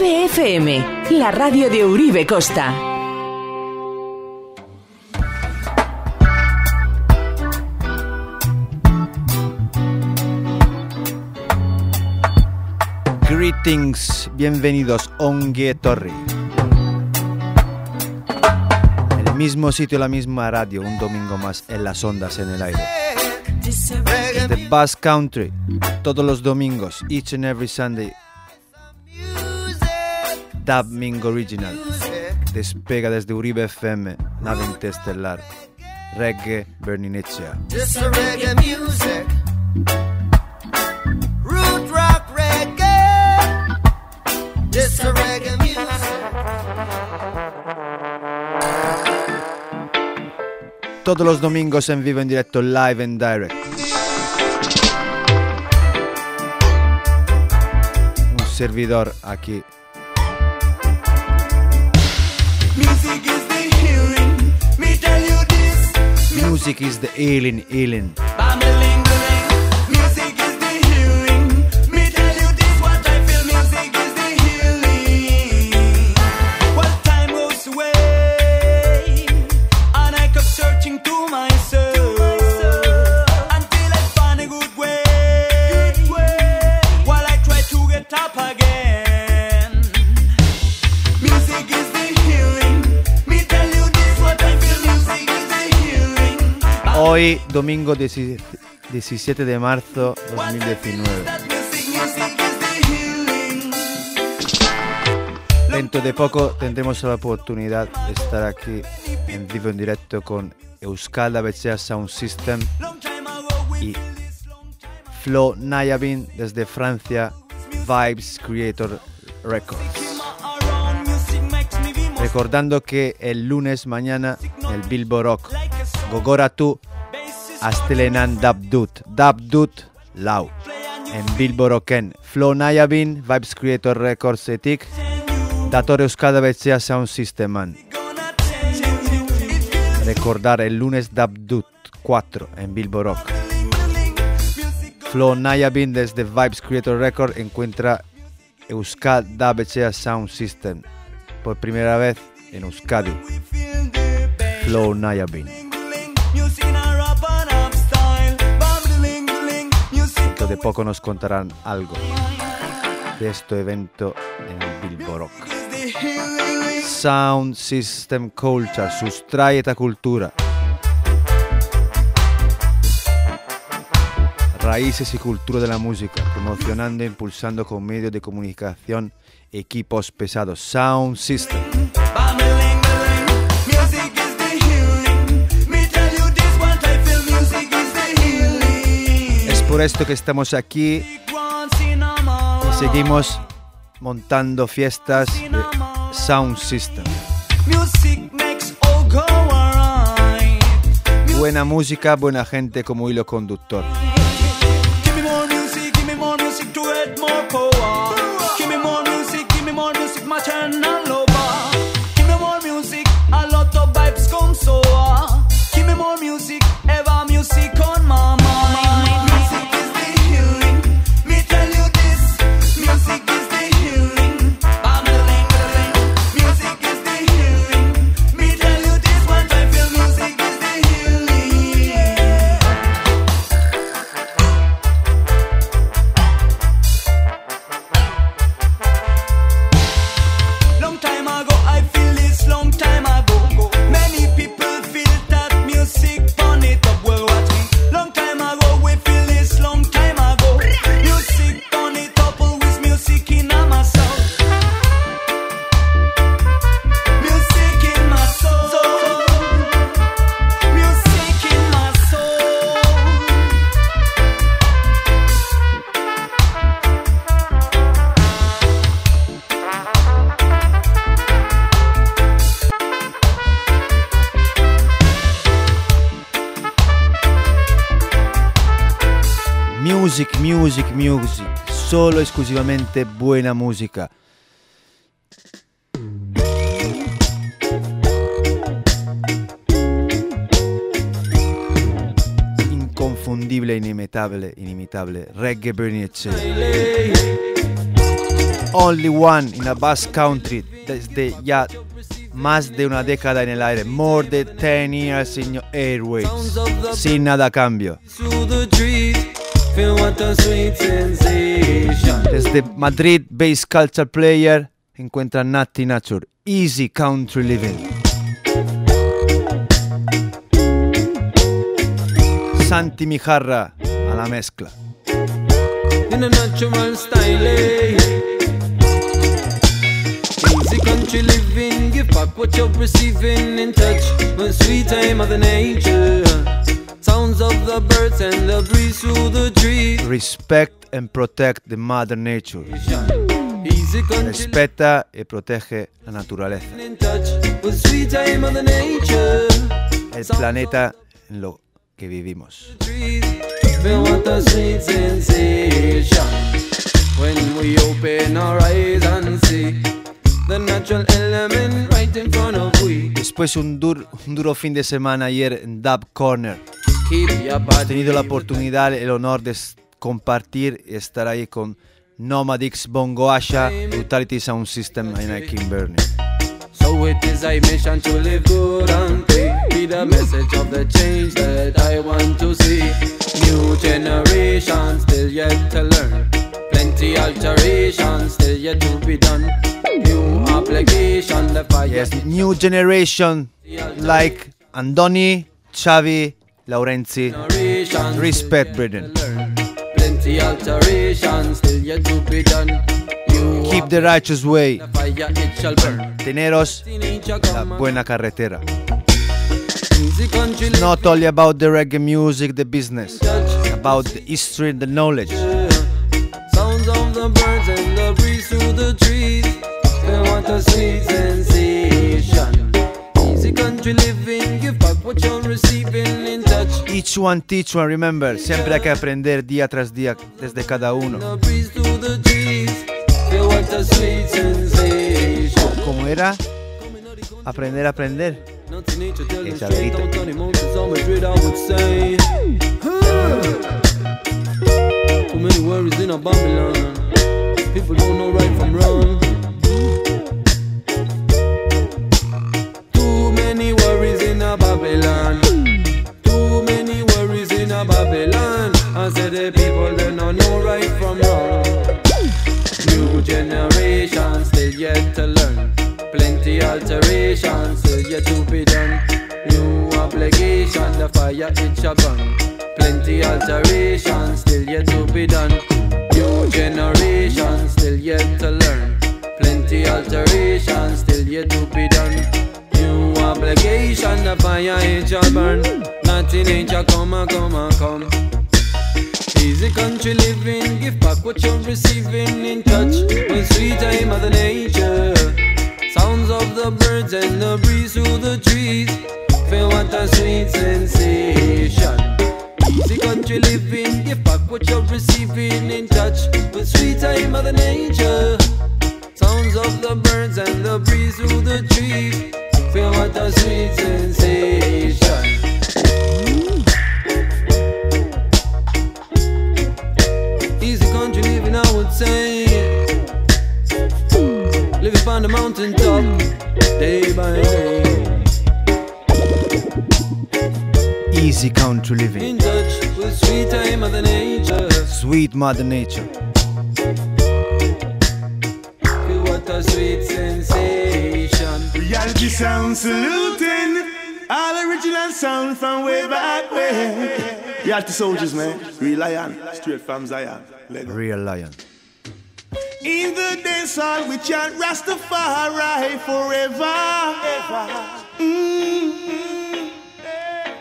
Uribe FM, la radio de Uribe Costa. Greetings, bienvenidos Ongue Torri. El mismo sitio, la misma radio, un domingo más en las ondas en el aire. The Bass Country, todos los domingos, each and every Sunday. Dub Ming Original. Despega desde Uribe FM, nave interestelar. Reggae Berninecea. Just a reggae music. Root rock reggae. Just a reggae music. Todos los domingos en vivo, en directo, live and direct. Un servidor aquí. Music is the alien healing. Hoy, domingo 10 17 de marzo 2019. That music, music is the healing. Dentro de poco tendremos la oportunidad de estar aquí en vivo en directo con Euskal Abechea Sound System y Flo Nayabin desde Francia, Vibes Creator Records. Recordando que el lunes mañana el Bilbo Rock like a Astelenan Dabdut Dabdut Lau play and you en Bilbo Rocken Flo Nayabin Vibes Creator Records etik and you Datore Euskal Abechea Sound Systeman gonna change you. It feels Recordar el lunes Dabdut 4 en Bilbo Rock ling-a-ling. Music go- Flo Nayabin desde Vibes Creator Record encuentra Euskal Dabechea Sound System por primera vez en Euskadi. we feel the bass. Flo Nayabin. De poco nos contarán algo de este evento en el Bilbo Rock. is the healing. Sound System Culture, sustrae eta cultura. Raíces y cultura de la música, promocionando e impulsando con medios de comunicación equipos pesados. Sound System. Por esto que estamos aquí y seguimos montando fiestas de Sound System. Buena música, buena gente como hilo conductor. Music. Solo esclusivamente buena música. Inconfondibile, inimitable, inimitable. Reggae Bernice. only one in a bass country desde ya más de una década en el aire. More than 10 years in your airways. Sin nada a cambio. Feel what a sweet sensation. Desde Madrid, Bass Culture Player, encuentra Natty Nature. Easy Country Living. Santi Mijarra a la mezcla. in a natural style. eh. Easy country living, give back what you're receiving in touch with sweet time of the nature. Sounds of the birds and the breeze through the trees. Respect and protect the mother nature. Easy country Respeta y protege la naturaleza. living in touch with sweet time of the nature. El planeta en lo que vivimos. trees. Feel what a sweet sensation when we open our eyes and see the natural element right in front of we. Después un, dur- un duro fin de semana ayer en Dub Corner. Keep your He body. tenido la oportunidad, el honor de compartir y estar ahí con Nomadix, Bongo Asha, Brutality Sound System en Kimberley. So it is a mission to live good and. Be the message of the change that I want to see. New generation still yet to learn. Plenty alterations still yet to be done. New application, the fire. Yes, new generation like Andoni, Xavi, Laurenzi. Respect, still yet brethren. to learn. Plenty alterations still yet to be done. New Keep the righteous way. the fire it shall burn. Teneros la buena carretera. Country Not only about the reggae music, the business, about the history and the knowledge. Sounds of the birds and the breeze through the trees. A sweet sensation. Country living, give back what you're receiving in touch. Each one teach one, remember, siempre hay que aprender día tras día desde cada uno. ¿Cómo era? Aprender a aprender. Esa. Too many worries in a Babylon. People don't know right from wrong. A Babylon. Too many worries in a Babylon. I said the people they don't know right from wrong. New generation still yet to learn. Plenty alterations still yet to be done. New obligation, the fire it shall burn. Plenty alterations still yet to be done. New generation still yet to learn. Plenty alterations still yet to be done. Obligation, the fire it shall burn. Nothing ain't shall come and come and come. Easy country living, give back what you're receiving in touch with sweet time of the nature. Sounds of the birds and the breeze through the trees. Feel what a sweet sensation. Easy country living, give back what you're receiving in touch with sweet time of the nature. Sounds of the birds and the breeze through the trees. Feel what a sweet sensation. Easy country living, I would say. Living on the mountain top, day by day. Easy country living. In touch with sweet the nature. Sweet Mother Nature. Feel what a sweet sensation. Reality sound saluting. All original sound from way back when. Reality soldiers, man. Real lion. Straight from Zion. Real Lion. In the dance hall, we chant Rastafari forever. Mm.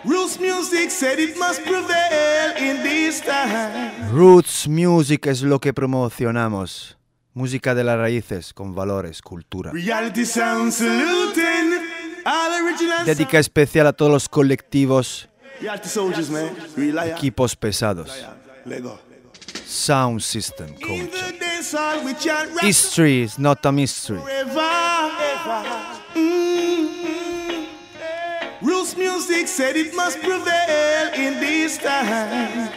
Roots music said it must prevail in this time. Roots Music es lo que promocionamos. Música de las raíces con valores, cultura. Reality sound saluting. Dedica especial a todos los colectivos, equipos pesados. Lego. Sound System Culture. History is not a mystery. Roots music said it must prevail in this time.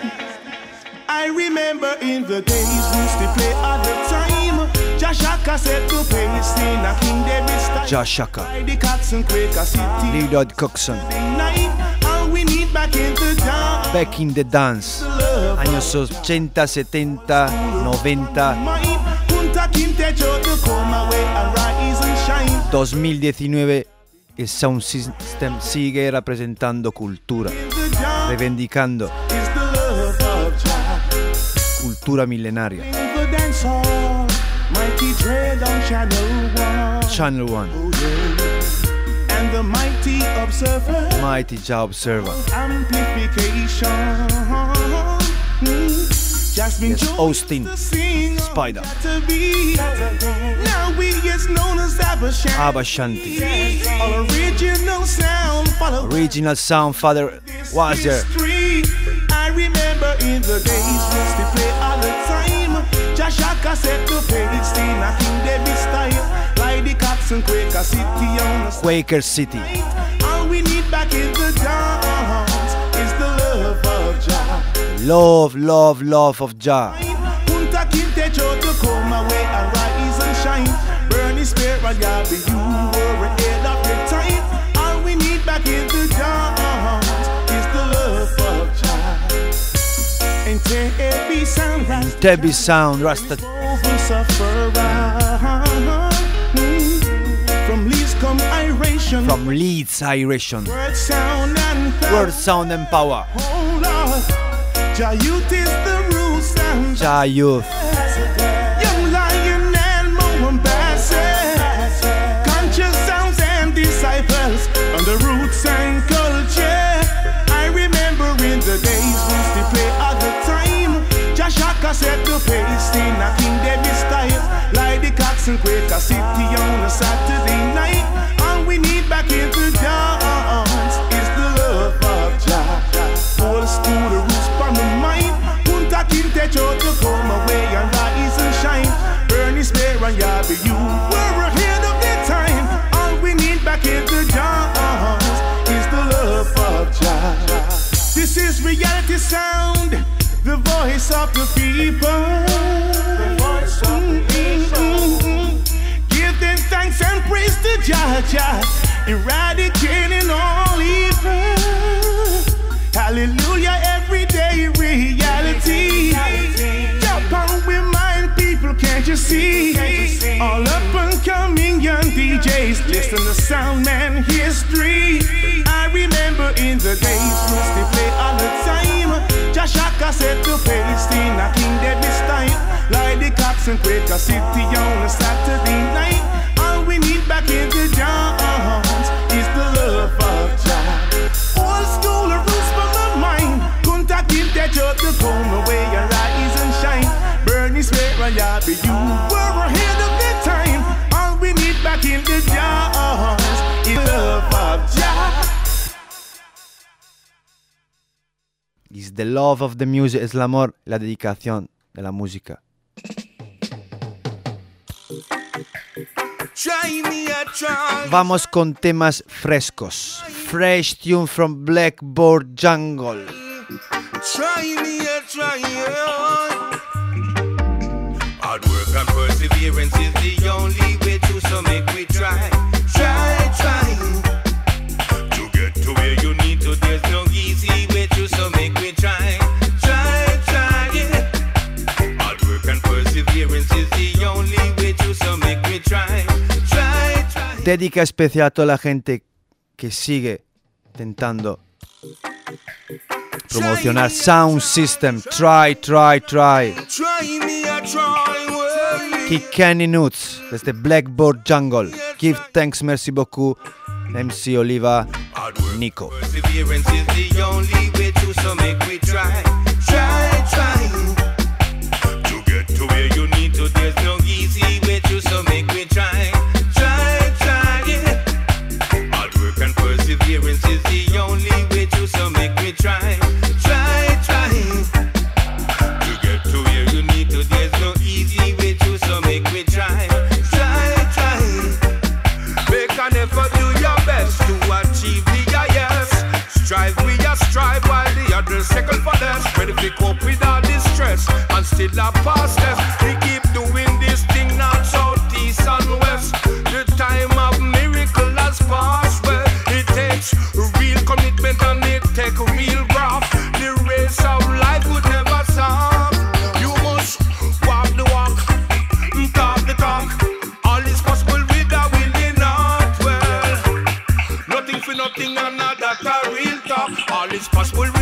I remember in the days we used to play all the time. Josh Shaka. Leroy Coxon. Back in the Dance. Años 80, 70, 90. 2019 el Sound System sigue representando cultura, reivindicando cultura milenaria. In the dance hall, mighty dread on channel one. Channel One, Oh, yeah. And the mighty observer. Mighty Jah Observer, amplification. Mm. Jasmine Yes, Jones Austin, Spider. Now we is known as Abashan. Abashanti, All original sound follow Original Sound Father was there. I remember in the days is the love. Love, Love, Love of Jah. Punta Quintejo to come away and rise and shine. Burning Spear and Yabby, you were ahead of your time. All we need back in the dance is the love. And sound right Debbie Sound, Rasta, over. Mm. From least come iration. from Leeds, Iration. word sound and power. Word, Sound and Power. Oh Lord, Jah youth is the. Jah Youth, Young lion and. Conscious sounds and disciples on the roots and culture. I remember in the days we used to play all the time. Set the pace in a King David style. Like the Cox and Quaker City on a Saturday night. All we need back in the dance is the love of Jah. Old school, the roots from the mind. Punta Quintejo to come away and rise and shine. Burning Spear and Yabby, you were ahead of their time. All we need back in the dance is the love of Jah. This is reality sound, the voice of the people. The voice of the people. Give them thanks and praise to Jah Jah, eradicating all evil. Hallelujah, everyday reality. Japan, we mind people, can't you see? All up and coming young DJs, listen to sound man history. I remember in the days used to play all the time. Jah Shaka set to pace in a King David style. Like the Cox and Quaker City on a Saturday night. All we need back in the is the love of the music, es el amor, la dedicación de la música. Vamos con temas frescos. Fresh tune from Blackboard Jungle. Try me a try. yeah. Hard work and perseverance is the only Dedica especial a toda la gente que sigue intentando promocionar Sound System. Try, try, try. Well, Kikeni Nuts desde Blackboard Jungle. Give thanks, merci beaucoup. MC Oliva, Nico. second for less. Ready to cope with all this stress and still a pass test. We keep doing this thing now south, east, and west. The time of miracle has passed. Well, it takes real commitment and it takes real graft. The race of life would never stop. You must walk the walk, talk the talk. All is possible with a willing heart. Well, nothing for nothing and not that a real talk. All is possible.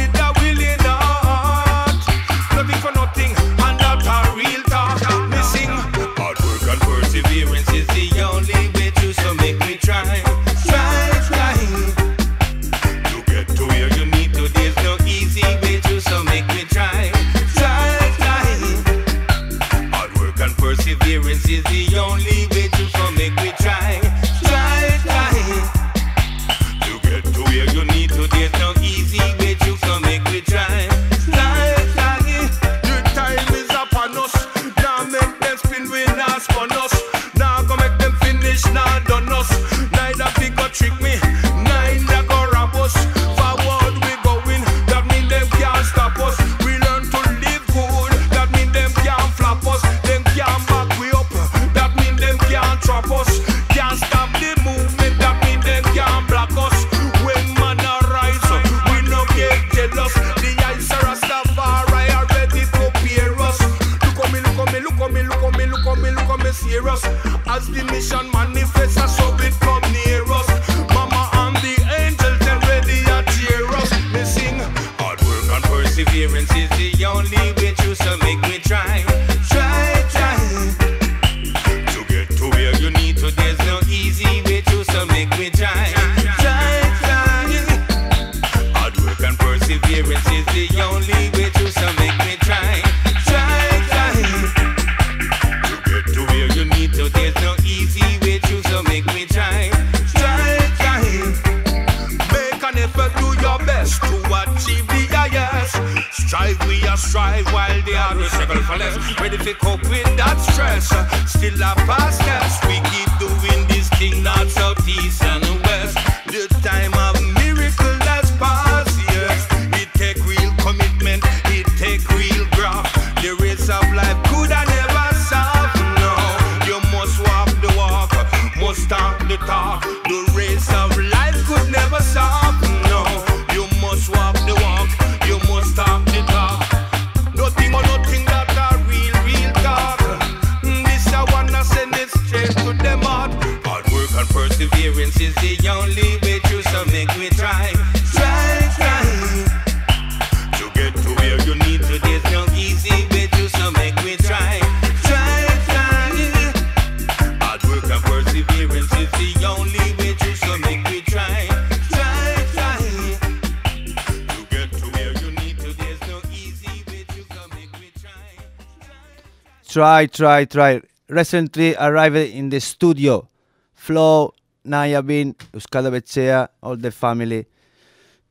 try, try, try. Recently arrived in the studio. Flo, Nayabin, Euskal Bechea, all the family,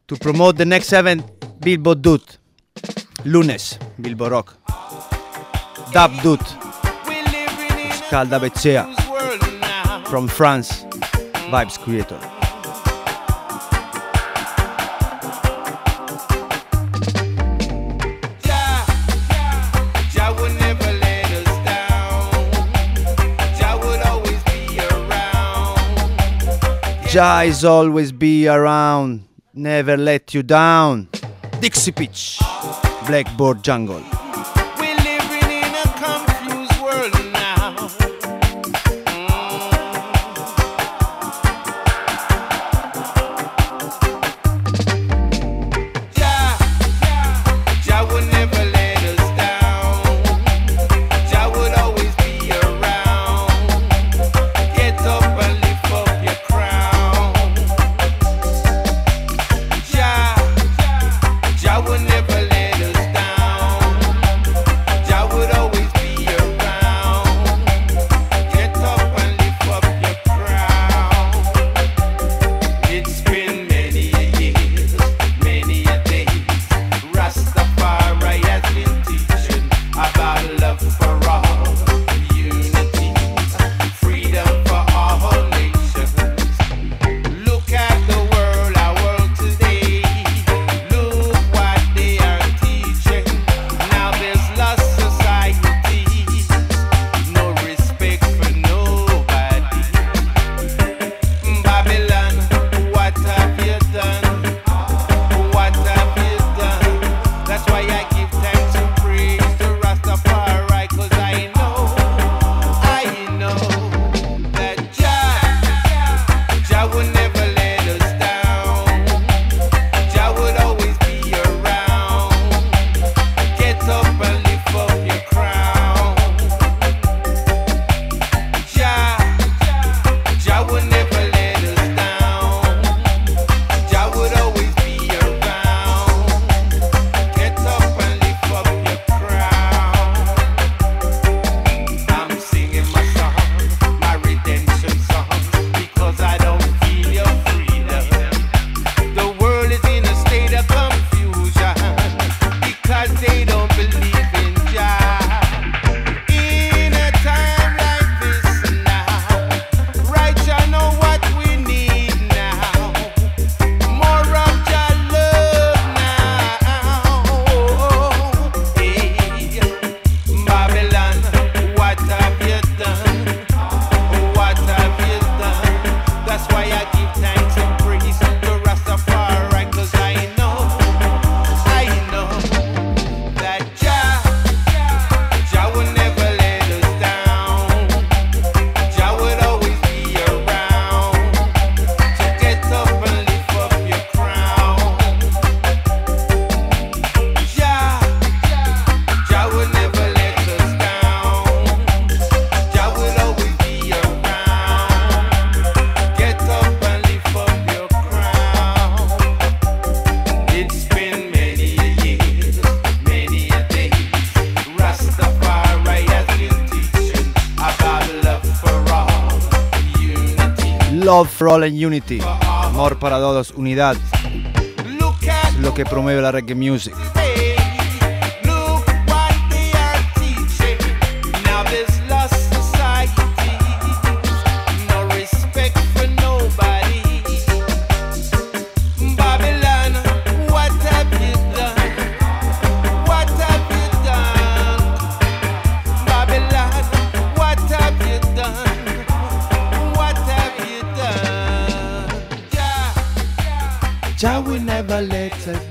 to promote the next event, Bilbo Dut. Lunes, Bilbo Rock. Dab Dut. Euskal Bechea. From France, Vibes Creator. Jai's always be around, never let you down. Dixie Peach, Blackboard Jungle. Love for all and unity. Amor para todos, unidad. Es lo que promueve la reggae music.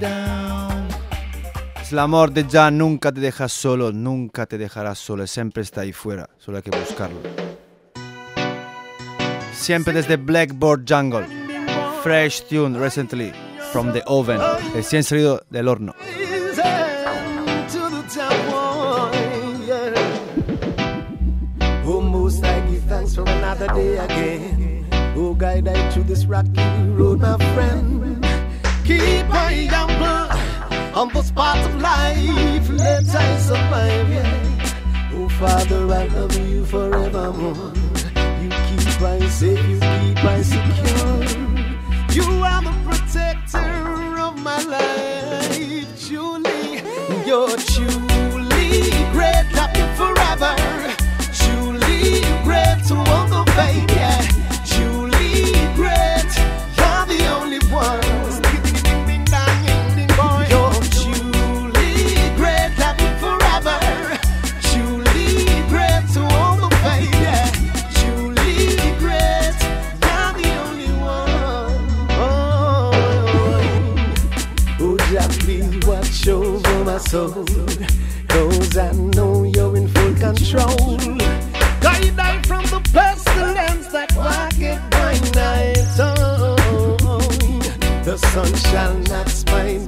Down. Es el amor de Jah, nunca te dejas solo, nunca te dejarás solo, siempre está ahí fuera, solo hay que buscarlo. Siempre desde Blackboard Jungle, fresh tune recently from the oven, recién salido del horno. thanks for another day again. Oh, guide I through this rocky road, my friend. Keep my humble, humble spot of life. Let I survive, yeah. Oh, Father, I love you forevermore. You keep I safe, you keep I secure. You are the protector of my life, Julie. You're truly great, love you forever. Truly great to all the faith, soul. Cause I know you're in full control. Guide I from the pestilence that walketh by night. Oh, the sun shall not smite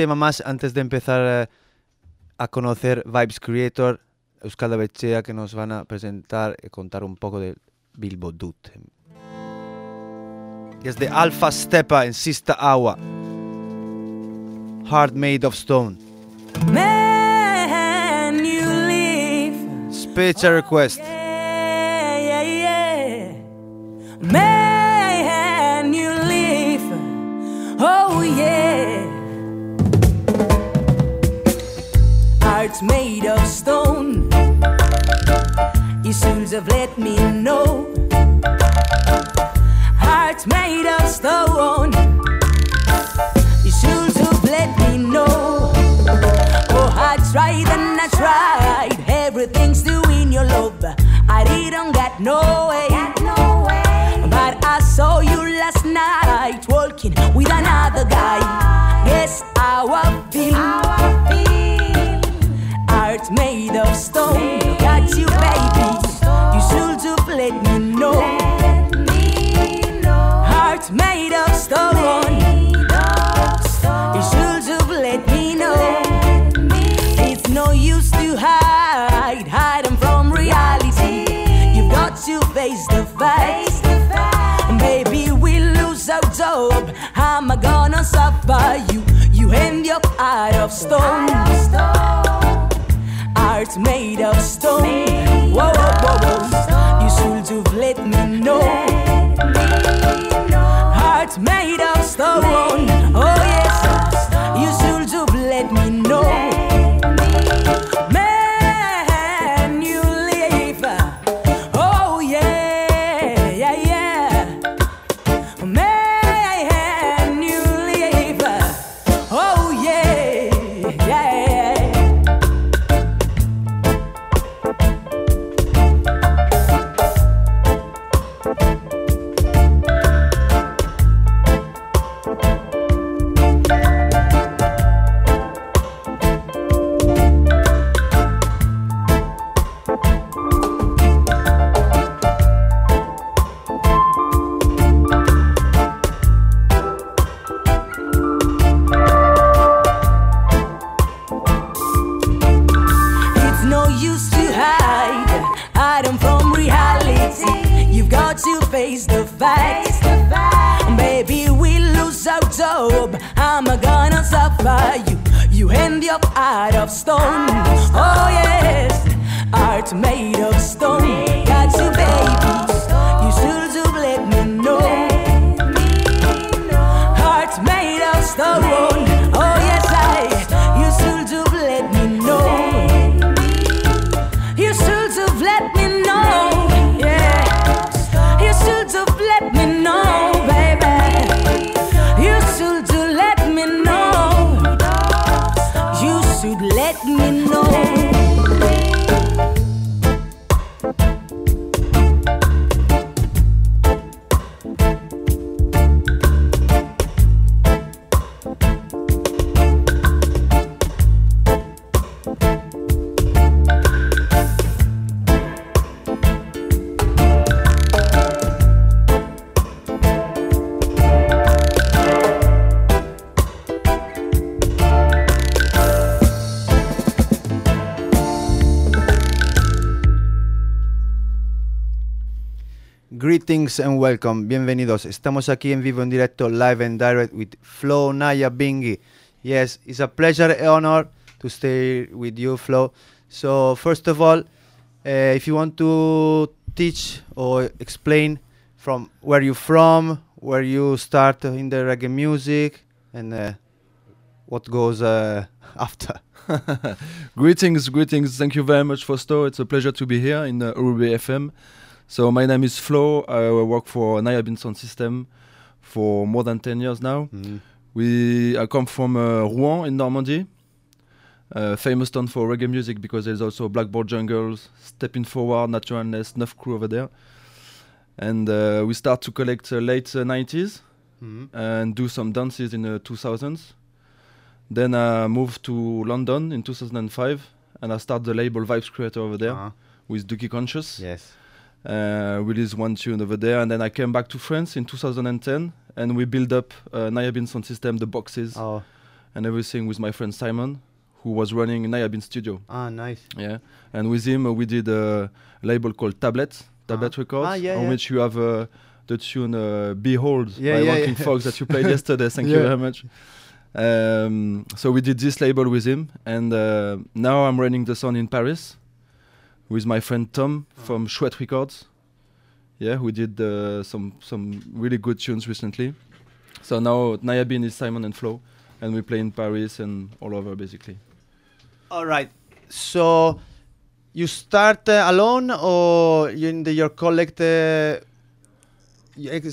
tema más antes de empezar eh, a conocer Vibes Creator, Euskal Bechea, que nos van a presentar y contar un poco de Bilbo Dut. Desde Alpha Stepa en Sista Agua. Heart Made of Stone. Man, you leave. Special request. Yeah, yeah, yeah. Man, Hearts made of stone. You should have let me know. Hearts made of stone. You should have let me know. Oh, I tried and I tried. Everything's doing your love. I didn't get no way. But I saw you last night walking with another guy. How I feel. Heart made of stone. Got you, baby. You should have let me know. Heart made of stone. You should have let me know. It's no use to hide, hide 'em from reality. You've got to face the facts. Baby, we lose our job. How am I gonna suffer you? You end your heart of stone. Heart made of stone. Whoa, whoa, whoa, whoa. You should have let me know. Heart made of stone. Oh yes, welcome, bienvenidos. Estamos aquí en vivo en directo, live and direct with Flo Naya Bingi. Yes, it's a pleasure and honor to stay with you, Flo. So, first of all, uh, if you want to teach or explain from where you from, where you start in the reggae music, and uh, what goes uh, after. greetings, greetings. Thank you very much, Fosto. It's a pleasure to be here in uh, FM. So my name is Flo. I work for Naya Bin Sound System for more than 10 years now. Mm. We I come from uh, Rouen in Normandy, uh, famous town for reggae music because there's also Blackboard Jungles, Stepping Forward, Naturalness, Neuf Crew over there. And uh, we start to collect uh, late uh, 90s Mhm. and do some dances in the 2000s. Then I moved to London in 2005 and I start the label Vibes Creator over there Uh-huh. with Dougie Conscious. Yes. Uh, released one tune over there and then I came back to France in 2010 and we built up uh, Naya Bin sound system, the boxes Oh, and everything with my friend Simon who was running Naya Bin studio. ah, nice. Yeah, and with him uh, we did a label called Tablet, Tablet Ah. Records, Ah, yeah, on yeah. which you have uh, the tune uh, "Behold" Yeah, by yeah, yeah. Fox that you played yesterday. Thank you very much. Um, so we did this label with him, and uh, now I'm running the sound in Paris with my friend Tom Ah. from Chouette Records. Yeah, we did uh, some some really good tunes recently. So now Nayabin is Simon and Flo, and we play in Paris and all over basically. All right. so you start uh, alone or you in the, your collect uh,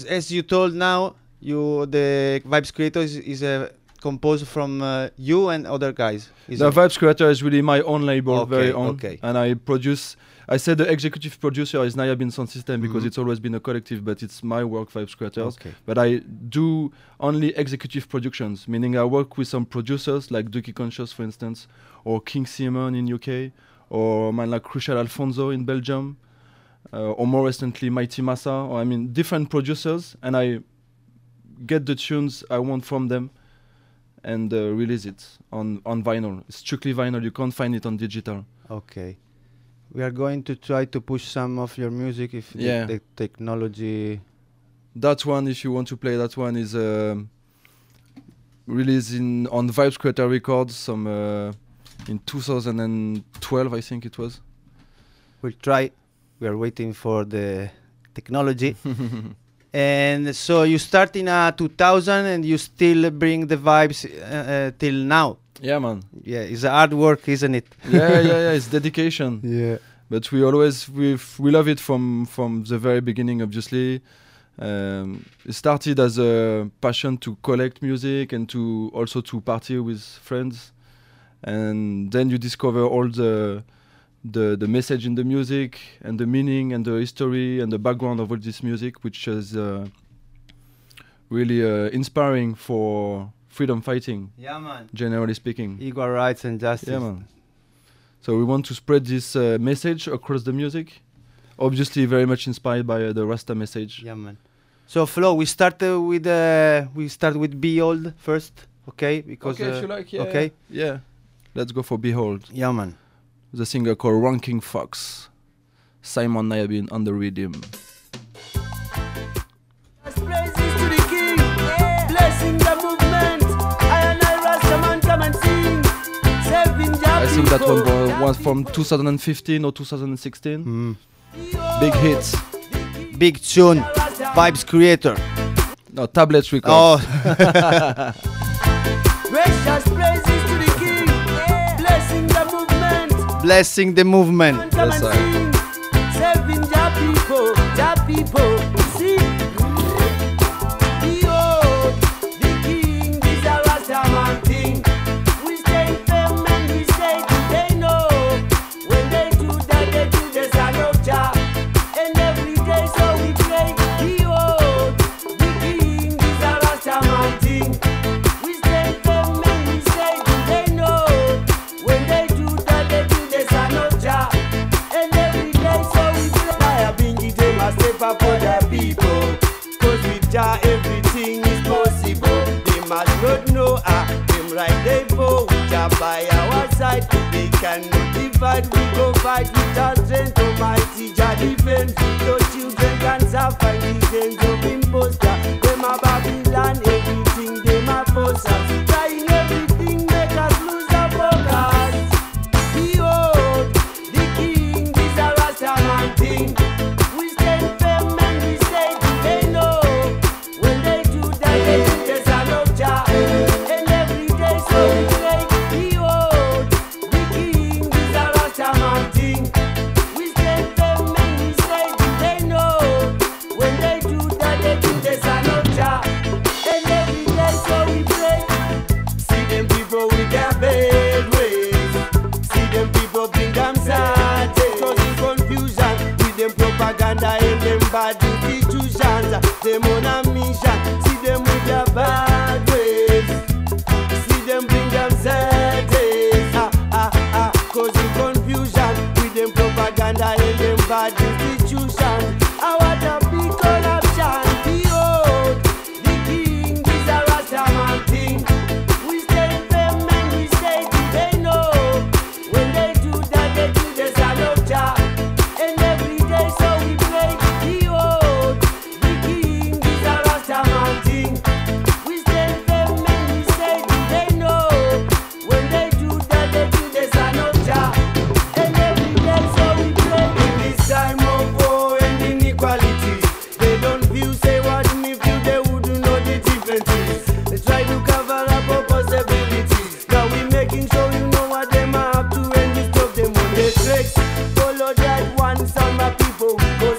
as you told now you the vibes creator is, is uh, composed from uh, you and other guys is The it? Vibes Creator is really my own label, very own. okay. And I produce. I said the executive producer is Naya Bin Sound System because Mhm. it's always been a collective, but it's my work, Vibes Creators. okay But I do only executive productions, meaning I work with some producers like Dougie Conscious, for instance, or King Simon in UK, or man like Crucial Alphonso in Belgium, uh, or more recently Mighty Massa, or I mean different producers, and I get the tunes I want from them and uh, release it on on vinyl. It's strictly vinyl. You can't find it on digital. okay we are going to try to push some of your music if the- Yeah. the, technology That one, if you want to play that one, is um, released in on Vibes Creator Records some uh, in 2012, I think it was. we'll try we are waiting for the technology and so you start in uh, 2000 and you still bring the vibes uh, uh, till now yeah, man. yeah it's hard work isn't it Yeah, yeah, yeah. It's dedication. yeah But we always we we love it from from the very beginning. Obviously, um, it started as a passion to collect music and to also to party with friends, and then you discover all the the the message in the music and the meaning and the history and the background of all this music, which is uh, really uh, inspiring for freedom fighting, yeah man generally speaking. equal rights and justice Yeah, man. So we want to spread this uh, message across the music. Obviously, very much inspired by uh, the Rasta message. yeah man so flo we start uh, with uh, we start with be old first okay because okay, if you like, yeah. okay Yeah. Let's go for Behold, yeah man the singer called Ranking Fox. Simon Nayabin on the rhythm. Praises to the King, blessing the movement. I and I Rastaman come and sing, serving Jah I think that one people. was from 2015 or 2016. Mm. Big hits. big tune vibes creator No, Tablets record. oh blessing the movement. blessing the movement Come Yes, and sir. By our side. They cannot divide, we go fight with our strength. Almighty Jah defend. Your children can suffer in the institutions. Them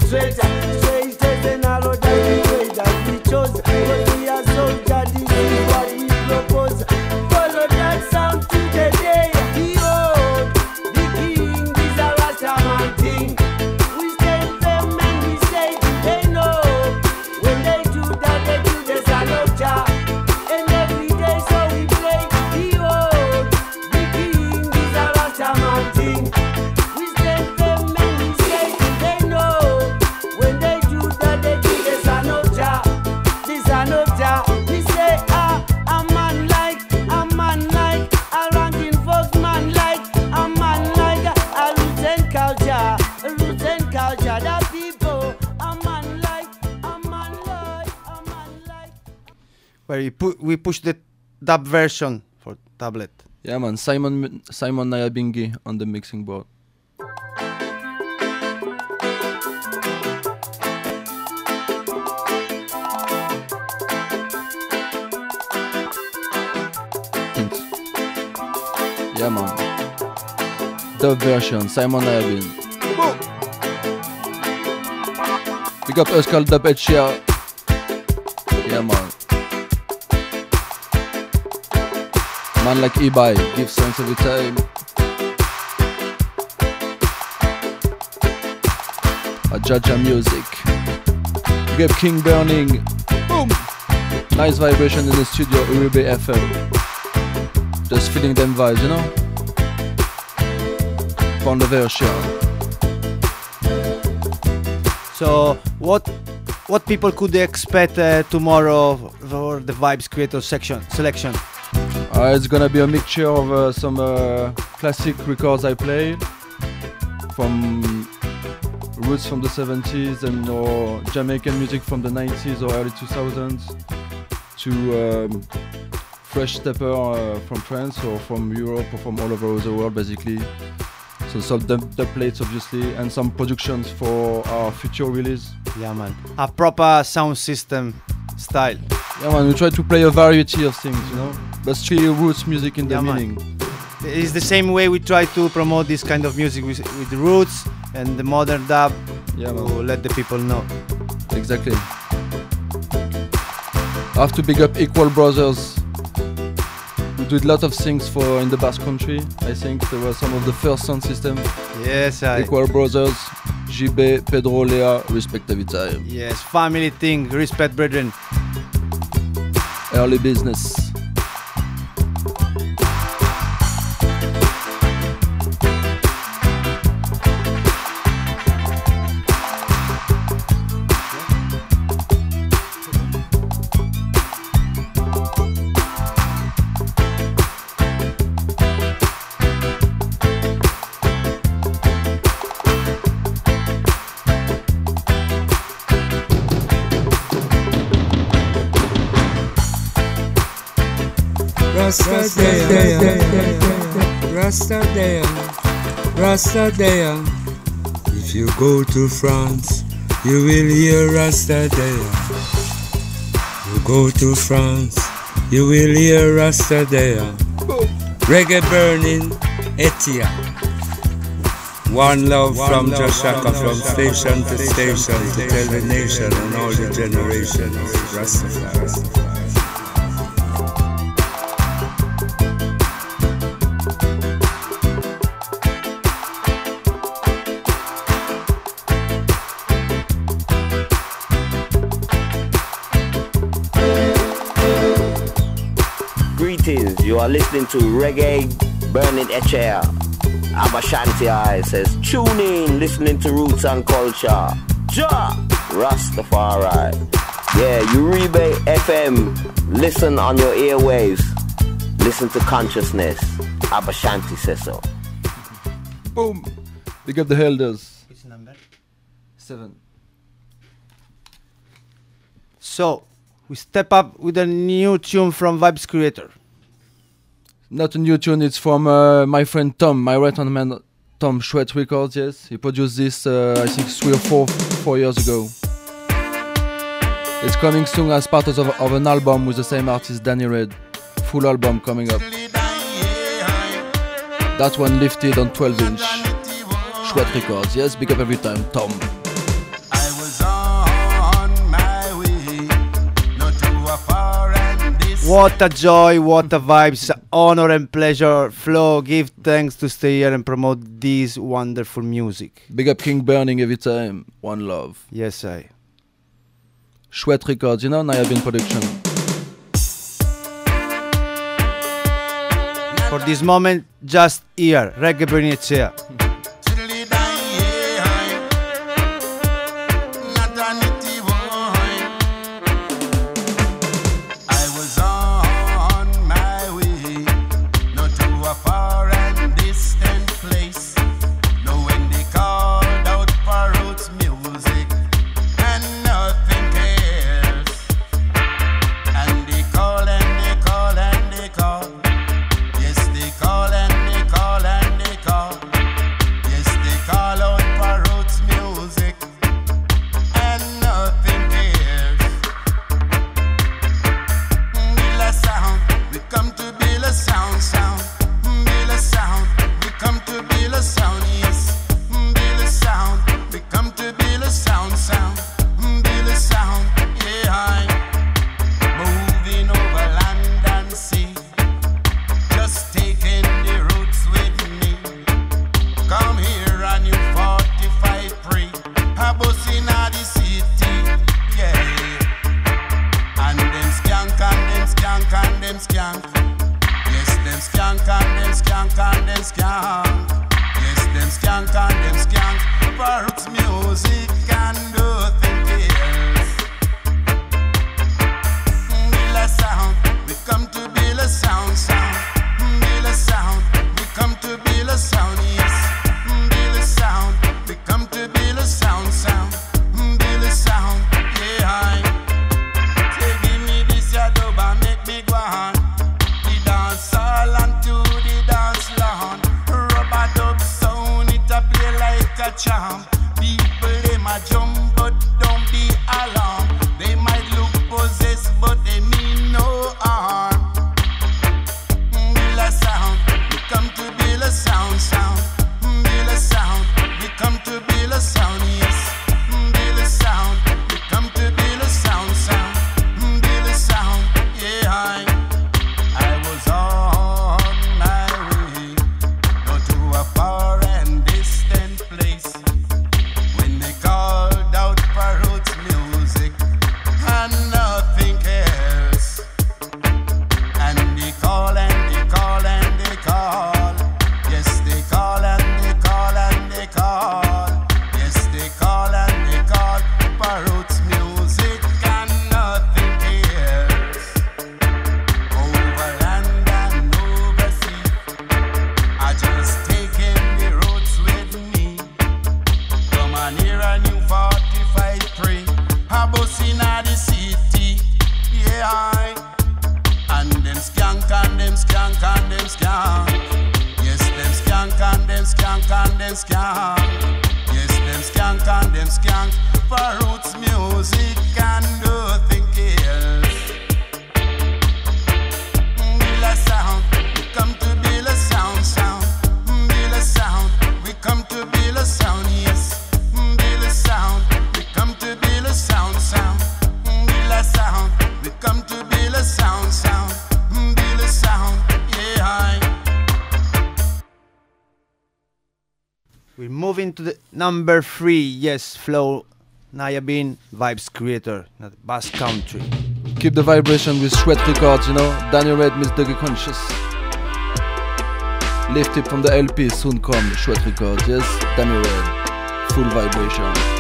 straight dub version for tablet. Yeah, man. Simon Simon Nayabingi on the mixing board. Yeah, man. Dub version, Simon Nayabin. Big up Euskal Dub. Yeah, man. Man like Ibai, give thanks every time. A Jaja music. Big up King Burning. Boom! Nice vibration in the studio, Uribe FM. Just feeling them vibes, you know? From the version. So what what people could expect uh, tomorrow for the Vibes Creator section selection? Uh, it's gonna be a mixture of uh, some uh, classic records I played from roots from the 70s and or Jamaican music from the 90s or early 2000s to um, fresh stepper uh, from France or from Europe or from all over the world basically. So some dub, dub plates obviously and some productions for our future release. Yeah, man. A proper sound system style. Yeah man, we try to play a variety of things, you know, still roots music in the Yeah, man. meaning. It's the same way we try to promote this kind of music with, with roots and the modern dub Yeah to let the people know. Exactly. I have to big up Equal Brothers. We did a lot of things for in the Basque Country. I think they were some of the first sound system. Yes, I. Equal Brothers, JB, Pedro, Lea, respect. Yes, family thing, respect, brethren. Early business. Rastadea, Rastadea, Rastadea. If you go to France, you will hear Rastadea. You go to France, you will hear Rastadea. Reggae burning, Etia. One love from Jah Shaka, from station to station to tell the nation and all the generations. Rastafari. Listening to Reggae Burning Echair. Abashanti I says, tune in, listening to Roots and Culture. Ja! Rastafari. Yeah, Uribe FM, listen on your airwaves. Listen to consciousness. Abashanti says so. Boom! Big up the elders. Which number? Seven. So, we step up with a new tune from Vibes Creator. Not a new tune, it's from uh, my friend Tom, my right hand man Tom Chouette Records, yes. He produced this, uh, I think, three or four, four years ago. It's coming soon as part of, of an album with the same artist, Danny Red. Full album coming up. That one lifted on 12 inch. Chouette Records, yes, big up every time, Tom. What a joy, what a vibes, honor and pleasure. Flo, give thanks to stay here and promote this wonderful music. Big up King Burning every time, one love. Yes, I. Chouette Records, you know, Nayabin production. For this moment, just here, Reggae Burning here. Number three, yes, Flo Nayabin Vibes Creator, Basque Country. Keep the vibration with Chouette Records, you know. Daniel Red, Mr. Conscious. Lift it from the LP, soon come Chouette Records, yes. Daniel Red, full vibration.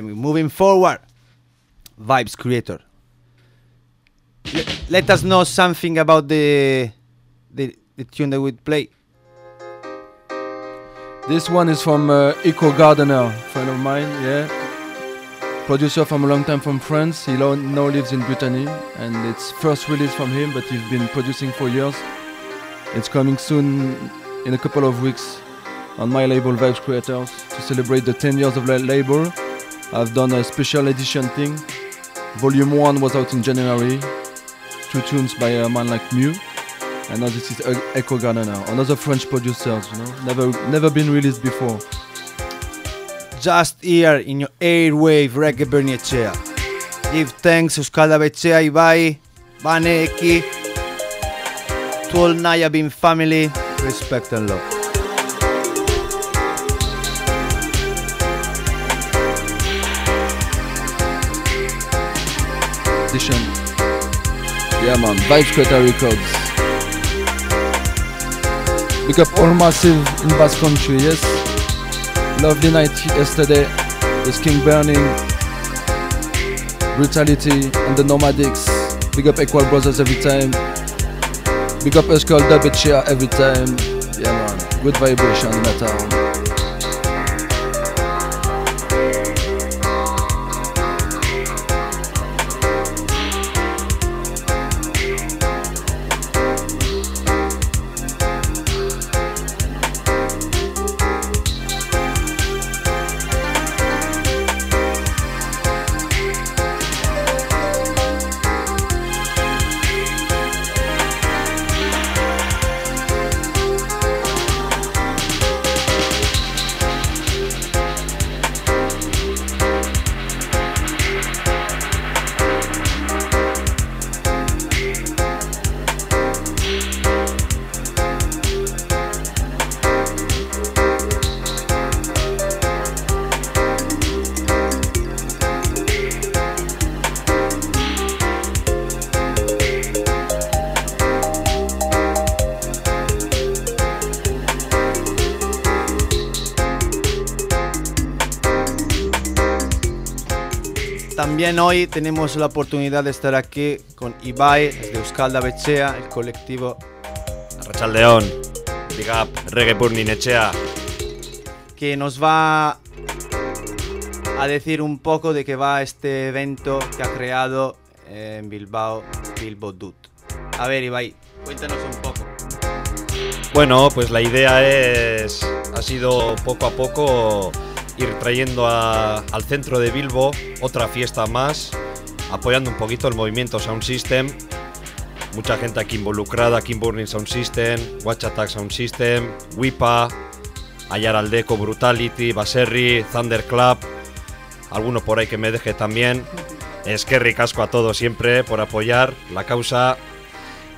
We're moving forward. Vibes creator. Le- let us know something about the, the the tune that we play. This one is from uh, Eco Gardener, friend of mine, yeah. Producer from a long time from France. He lo- now lives in Brittany, and it's first release from him, but he's been producing for years. It's coming soon, in a couple of weeks, on my label Vibes Creators to celebrate the 10 years of the label. I've done a special edition thing. Volume 1 was out in January. Two tunes by a man like Mew. And now this is Echo Gardener, another French producer, you know, never never been released before. Just here in your airwave reggae Berniechea. Give thanks Euskal Bechea, Ibai, Baneki, to all Naya Bin family, respect and love. Edition. Yeah man, Vibes Creator Records. Pick up all massive in Basque Country, yes. Lovely night yesterday with King Burning, Brutality and the Nomadics. Big up Equal Brothers every time. Big up Euskal Dubetchia every time. Yeah man, good vibration in the town. Hoy tenemos la oportunidad de estar aquí con Ibai de Euskal Bechea, el colectivo Arrachaldeón, Big Up, Reggae Burning Echea. que nos va a decir un poco de qué va este evento que ha creado en Bilbao, Bilbo Dut. A ver, Ibai, cuéntanos un poco. Bueno, pues la idea es, ha sido poco a poco ir trayendo al centro de Bilbo otra fiesta más, apoyando un poquito el movimiento Sound System. Mucha gente aquí involucrada, King Burning Sound System, Watch Attack Sound System, Wipa, Ayar Aldeco, Brutality, Baserri, Thunderclap, alguno por ahí que me deje también. Es que ricasco a todos siempre por apoyar la causa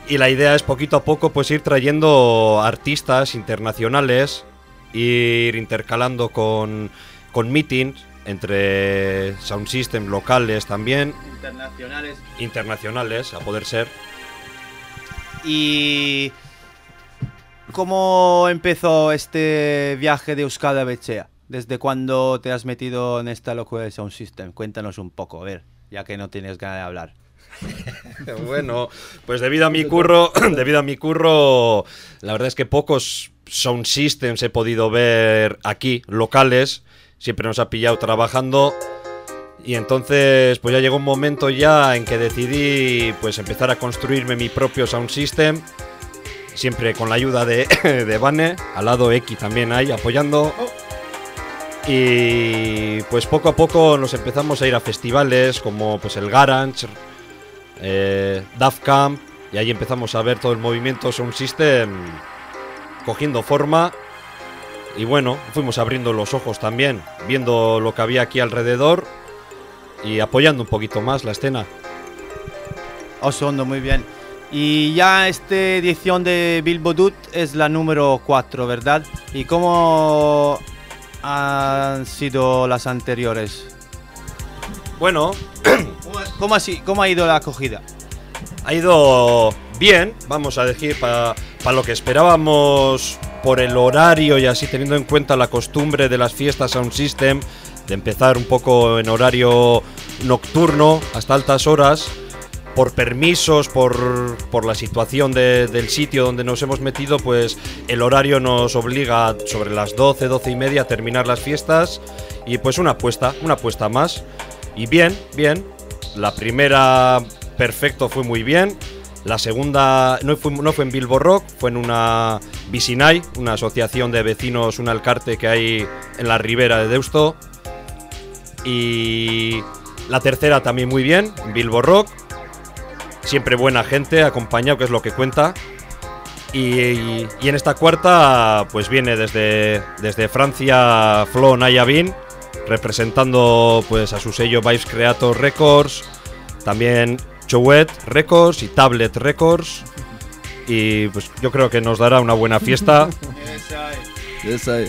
y la idea es poquito a poco pues ir trayendo artistas internacionales, ir intercalando con, con meetings entre sound system locales también, Internacionales. internacionales a poder ser. ¿Y cómo empezó este viaje de Euskal Bechea? ¿Desde cuándo te has metido en esta locura de Sound System? Cuéntanos un poco, a ver, ya que no tienes ganas de hablar. Bueno, pues debido a mi curro, debido a mi curro, la verdad es que pocos sound systems he podido ver aquí, locales. Siempre nos ha pillado trabajando. Y entonces, pues ya llegó un momento ya en que decidí pues empezar a construirme mi propio sound system. Siempre con la ayuda de, de Bane, al lado X también hay apoyando. Y pues poco a poco nos empezamos a ir a festivales como pues el Garage, eh, Camp, y ahí empezamos a ver todo el movimiento Sound System cogiendo forma. Y bueno, fuimos abriendo los ojos también, viendo lo que había aquí alrededor y apoyando un poquito más la escena. Osondo, muy bien. Y ya esta edición de Bilbo Dut es la número 4, ¿verdad? ¿Y cómo han sido las anteriores? Bueno, ¿Cómo, si- cómo ha ido la acogida? ha ido bien, vamos a decir, para lo que esperábamos por el horario y así teniendo en cuenta la costumbre de las fiestas Sound System, de empezar un poco en horario nocturno hasta altas horas, por permisos, por, por la situación de- del sitio donde nos hemos metido, pues el horario nos obliga sobre las 12, 12 y media a terminar las fiestas y pues una apuesta, una apuesta más. Y bien, bien. La primera perfecto fue muy bien. La segunda no fue, en Bilbo Rock, fue en una Visinay, una asociación de vecinos, un alcarte que hay en la ribera de Deusto. Y la tercera también muy bien, en Bilbo Rock. Siempre buena gente, acompañado, que es lo que cuenta. Y, y- y en esta cuarta, pues viene desde, desde Francia Flo Nayabin, representando pues a su sello Vibes Creator Records, también Chouette Records y Tablet Records. Y pues yo creo que nos dará una buena fiesta. Yes, I.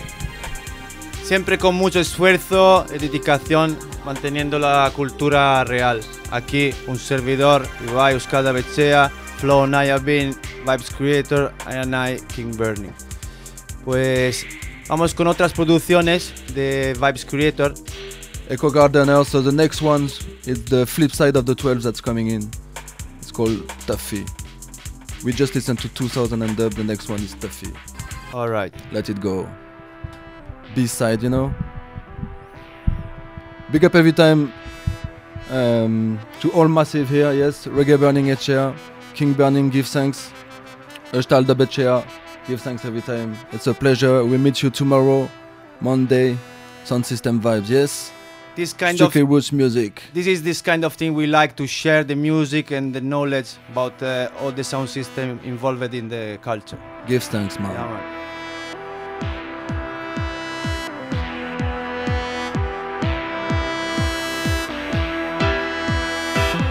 Siempre con mucho esfuerzo y dedicación, manteniendo la cultura real. Aquí un servidor, Ibai Euskada Bechea, Flow Naya Bin, Vibes Creator, I King Burning. Pues vamos con otras producciones de Vibes Creator. Echo Garden also the next one is the flip side of the 12 that's coming in. It's called Tuffy. We just listened to 2000 and dub, the next one is Tuffy. Alright. Let it go. B side, you know. Big up every time um, to all massive here, yes. Reggae Burning Echea, King Burning, give thanks. Ashtal Dub Echea, give thanks every time. It's a pleasure. We meet you tomorrow, Monday, Sound System Vibes, yes. This kind Strictly of Roots Music. this is this kind of thing we like to share the music and the knowledge about uh, all the sound system involved in the culture. Give thanks, man. Yeah, man.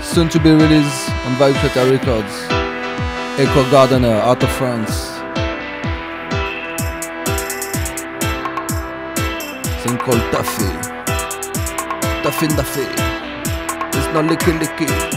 Soon to be released on Vibes Records. Echo Gardener out of France. Thing called It's not licky.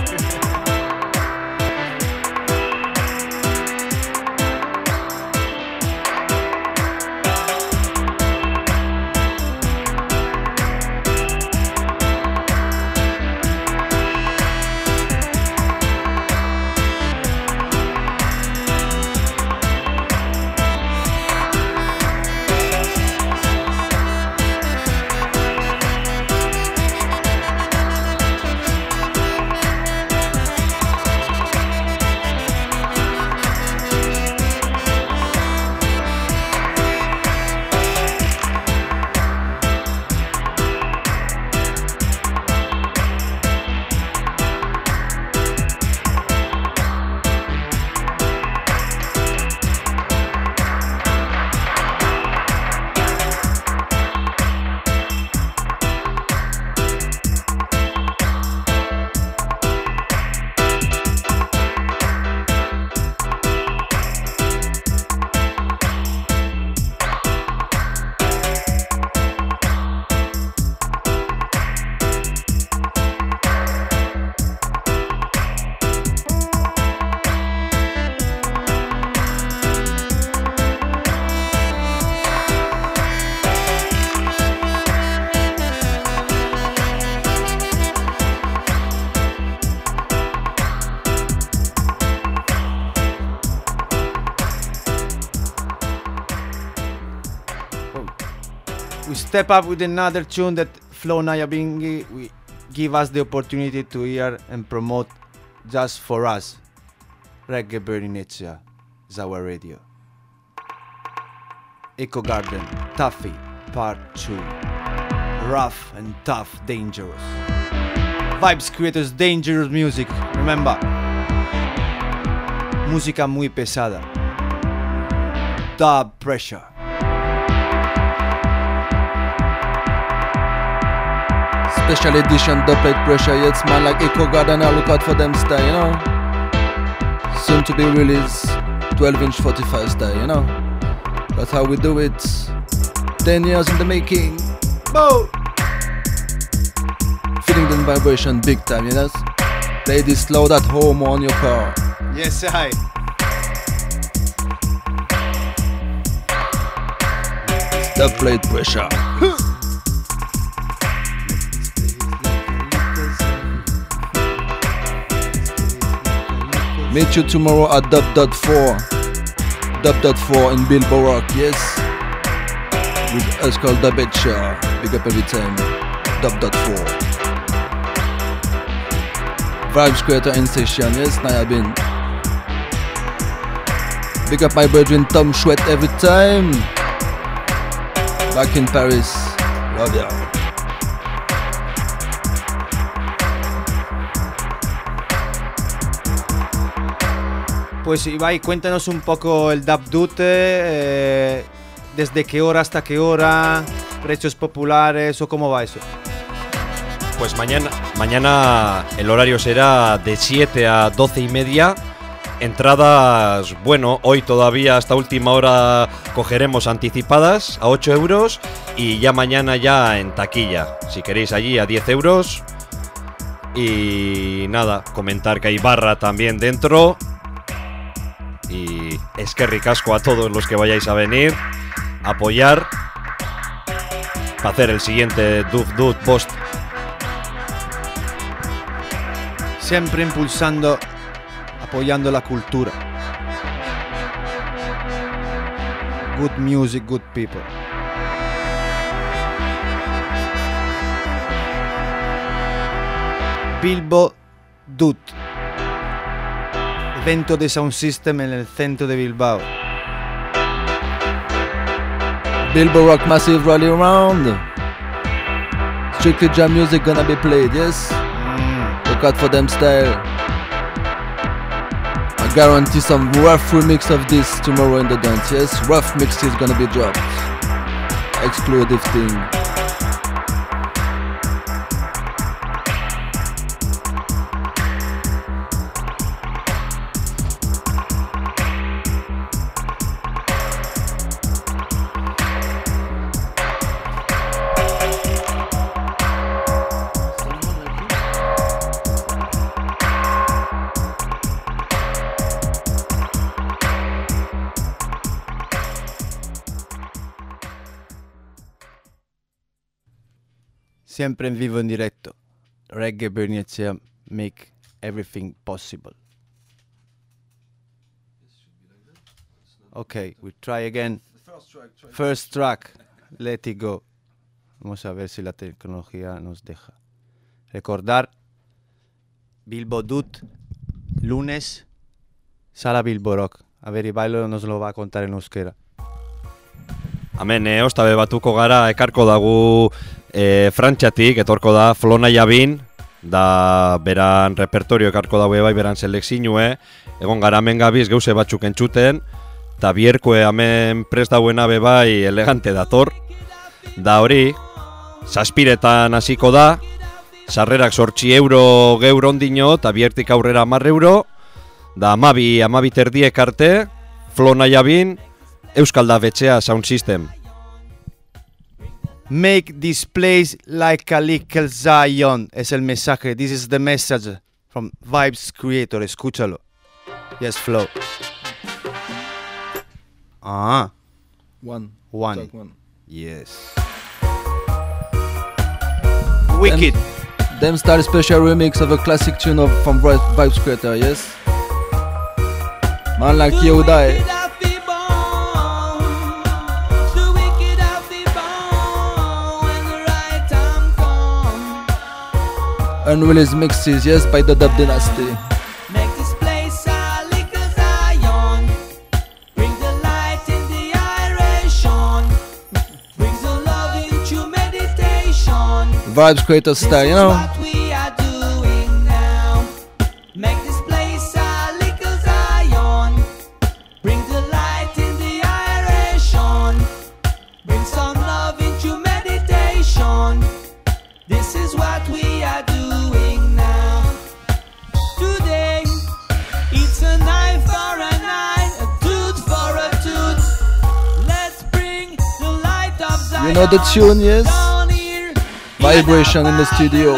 Step up with another tune that Flo Nayabingi we give us the opportunity to hear and promote just for us. Reggae is our radio. Eco Garden, Tuffy, Part 2. Rough and tough, dangerous. Vibes creators dangerous music, remember. Música muy pesada. Dub pressure. Special edition double plate pressure, yes man like Echo Gardener, look out for them style, you know. Soon to be released, 12 inch 45 style, you know. That's how we do it. 10 years in the making. Boom! Feeling the vibration big time, you know. Play this loud at home on your car. Yes, I. Double plate pressure. Meet you tomorrow at Dub Dot 4. Dub Dot 4 in Bilbo Rock, yes. With us called Dub Big up every time. Dub Dot 4. Vibes Creator in session, yes, Nayabin. Big up my brethren Tom Chouette every time. Back in Paris. Love ya. Pues Ibai, cuéntanos un poco el Dub Dute, eh, desde qué hora hasta qué hora, precios populares o cómo va eso. Pues mañana, mañana el horario será de 7 a 12 y media. Entradas, bueno, hoy todavía hasta última hora cogeremos anticipadas a 8 euros y ya mañana ya en taquilla. Si queréis allí a 10 euros. Y nada, comentar que hay barra también dentro. Y es que ricasco a todos los que vayáis a venir, apoyar, para hacer el siguiente Duf Dut Post Siempre impulsando, apoyando la cultura. Good music, good people. Bilbo Dut. Evento de Sound System en el centro de Bilbao. Bilbo Rock Massive Rally Round. Strictly jam music gonna be played, yes? Mm. Look out for them style. I guarantee some rough remix of this tomorrow in the dance, yes? Rough mix is gonna be dropped. Exclusive thing. Siempre en vivo en directo. Reggae Bernicea make everything possible. Okay, we try again. First track, Let It Go. Vamos a ver si la tecnología nos deja. Recordar, Bilbo Dut, lunes, Sala Bilbo Rock. A ver, Ibailo nos lo va a contar en euskera. Hemen e, ostabe batuko gara ekarko dagu e, frantxatik, etorko da Flona Jabin, da beran repertorio ekarko dago bai beran selekzinue, egon gara hemen gabiz geuse batzuk entzuten, eta bierkoe hemen prest dauena be bai elegante dator, da hori, saspiretan hasiko da, sarrerak sortzi euro geur ondino, eta biertik aurrera amar euro, da amabi, amabi terdiek arte, Flona Jabin, Euskal da betxea sound system. Make this place like a little Zion. Es el mensaje. This is the message from Vibes Creator. Escúchalo. Yes, Flow. Ah, One. one. Track one. Yes. Wicked. Them style special remix of a classic tune of from Vibes Creator, yes? Man like Yehuda, unreleased mixes, yes, by the Dub Dynasty. Make this a little Zion. Bring the light in the iration. Brings the love into meditation. Vibes Creator style, you know? You know the tune, yes? Vibration in the studio.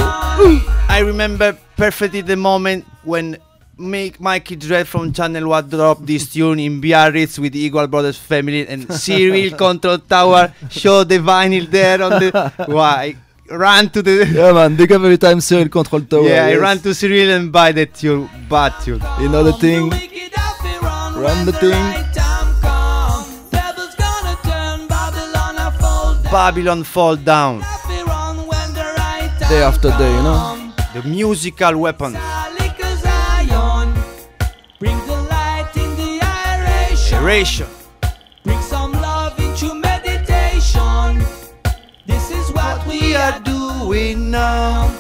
I remember perfectly the moment when Make Mikey Dread from Channel One dropped this tune in Biarritz with Eagle Brothers family and Serial Control Tower showed the vinyl there on the. Why? I ran to the. Yeah, man. Big up every time Cyril control tower. yeah, I ran to Cyril and buy the tune, bad tune. You know the thing. Run the thing. Babylon fall down. Day after day, you know. The musical weapon. Bring the light in the aeration. Aeration. Bring some love into meditation. This is what we are doing now.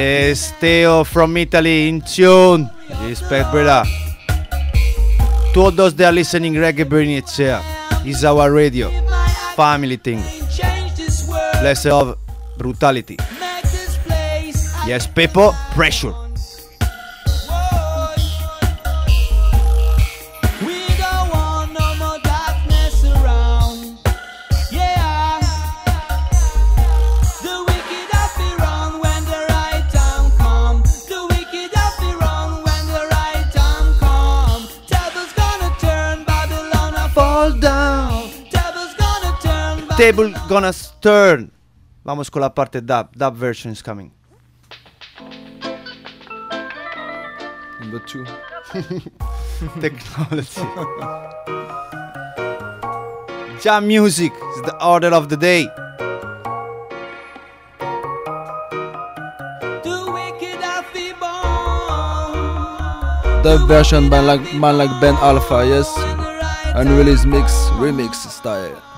Yes, Theo from Italy in tune. Respect, brother. To all those that are listening, Reggae Bernicea is our radio. Family thing. change this world. Less of brutality. Yes, people, pressure. Table gonna turn. Vamos con la parte dub. Dub version is coming. Number two. Technology. Jam music is the order of the day. The wicked have to born. The version by like man like Ben Alpha, yes. Unreleased mix, remix style.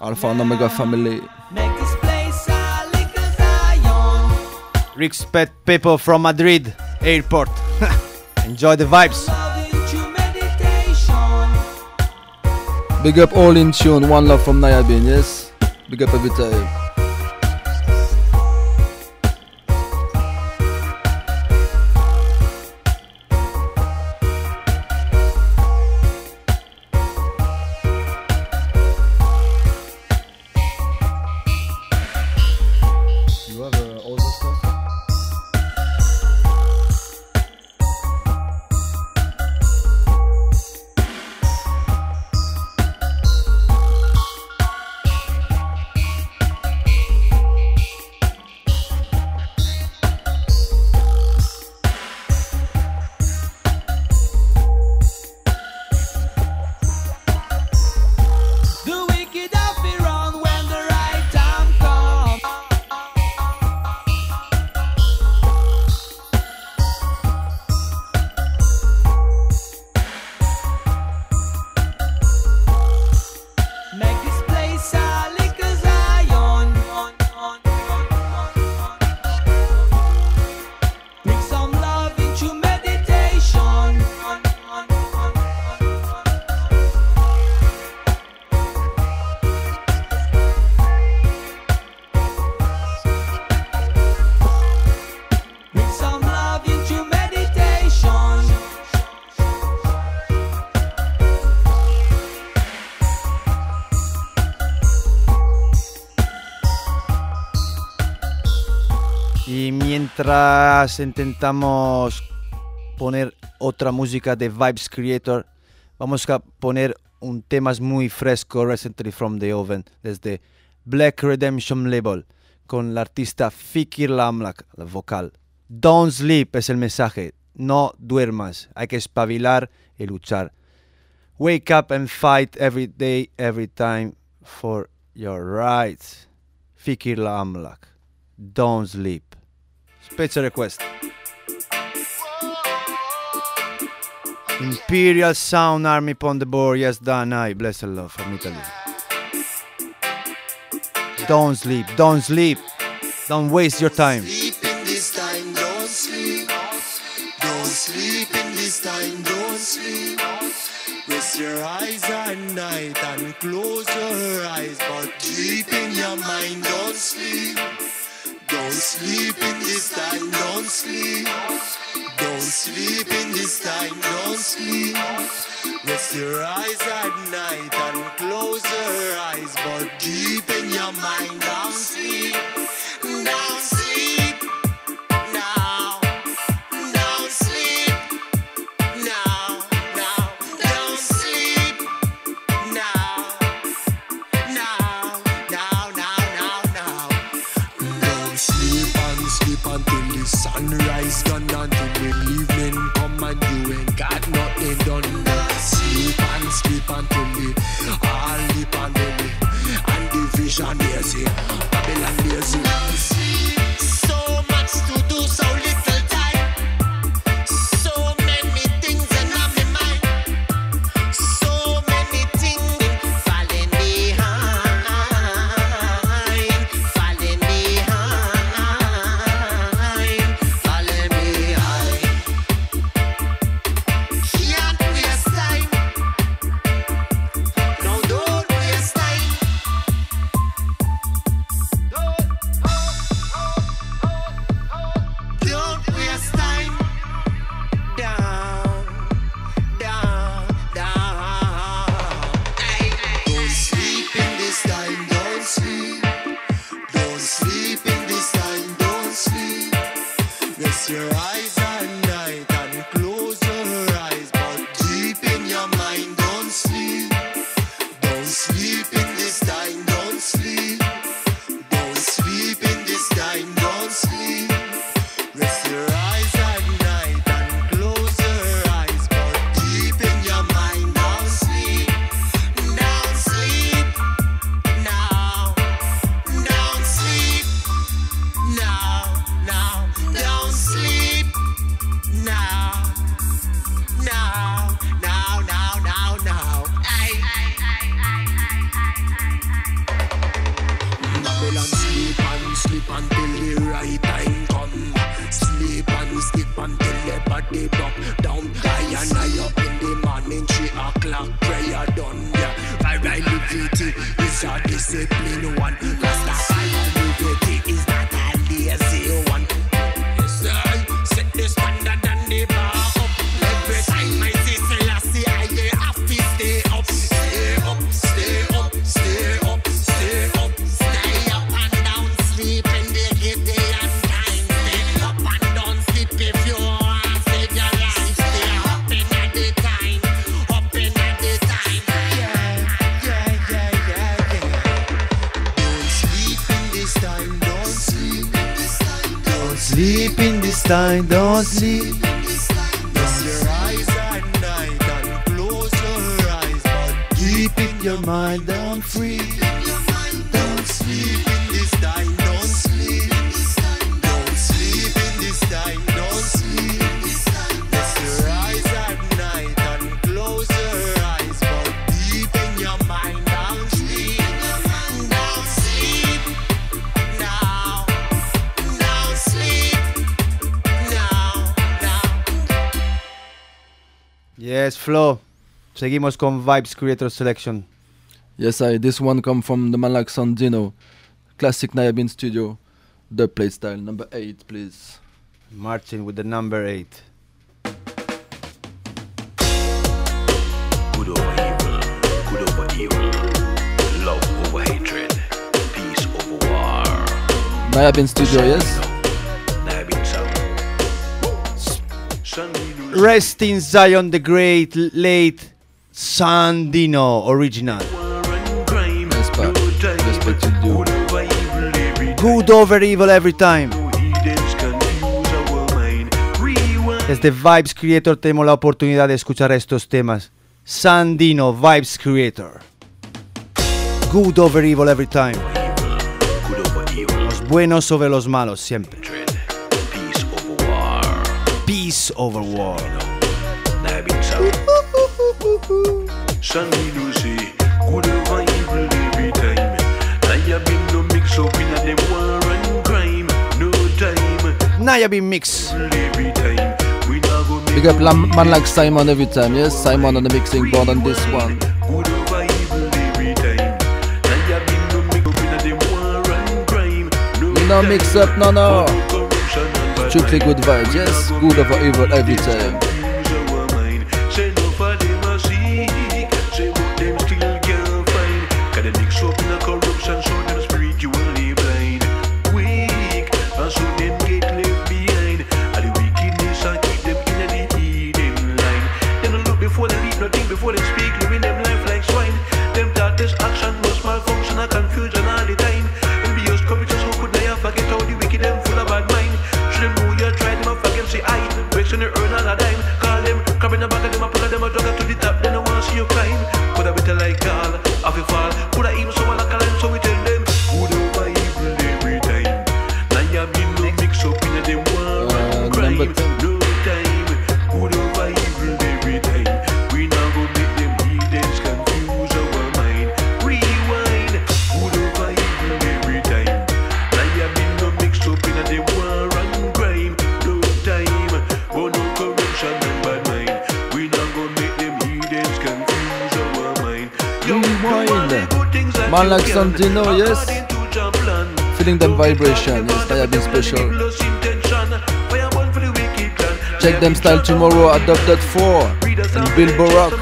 Alpha and Omega family. Make this place a little Zion. Respect people from Madrid airport. Enjoy the vibes. Love into meditation. Big up all in tune, one love from Nayabin, yes. Big up every time. Mientras intentamos poner otra música de Vibes Creator, vamos a poner un tema muy fresco recently from the oven desde Black Redemption Label con la artista Fikir Lamlak, la vocal. Don't sleep es el mensaje, no duermas, hay que espabilar y luchar. Wake up and fight every day, every time for your rights. Fikir Lamlak, don't sleep. Special request. Imperial Sound Army upon the board, yes, Danai, blessed love from Italy. Don't sleep, don't sleep, don't waste your time. Sleep in this time, don't sleep. Don't sleep in this time, don't sleep. Rest your eyes at night and close your eyes, but deep in your mind, don't sleep. Don't sleep in this time, don't sleep. Don't sleep in this time, don't sleep. Rest your eyes at night and close your eyes, but deep in your mind, don't sleep. Don't sleep. Johnny. Seguimos con Vibes Creator Selection. Yes, I. This one comes from the Malak Sandino, classic Nayabin Studio, the Playstyle number eight, please. Martin with the number eight. Good over evil, good over evil, love over hatred, peace over war. Nayabin Studio, yes. Rest in Zion the Great, late Sandino Original. Good over evil every time. Desde Vibes Creator tenemos la oportunidad de escuchar estos temas. Sandino Vibes Creator. Good over evil every time. Los buenos sobre los malos siempre. Peace over war. Peace over war. Sunny Lucy, good vibe, every time. Naya Bim no mix up in a war and crime, no time. Naya Bim mix. Every. Big up man like Simon every time, yes? Simon on the mixing board on this one. No mix up, no, no. Strictly good vibes, yes? Good over evil every time. Man you do yes. Feeling them vibration, yes, I have been special. Check them style tomorrow at Dub.4 and Bilbo Rock.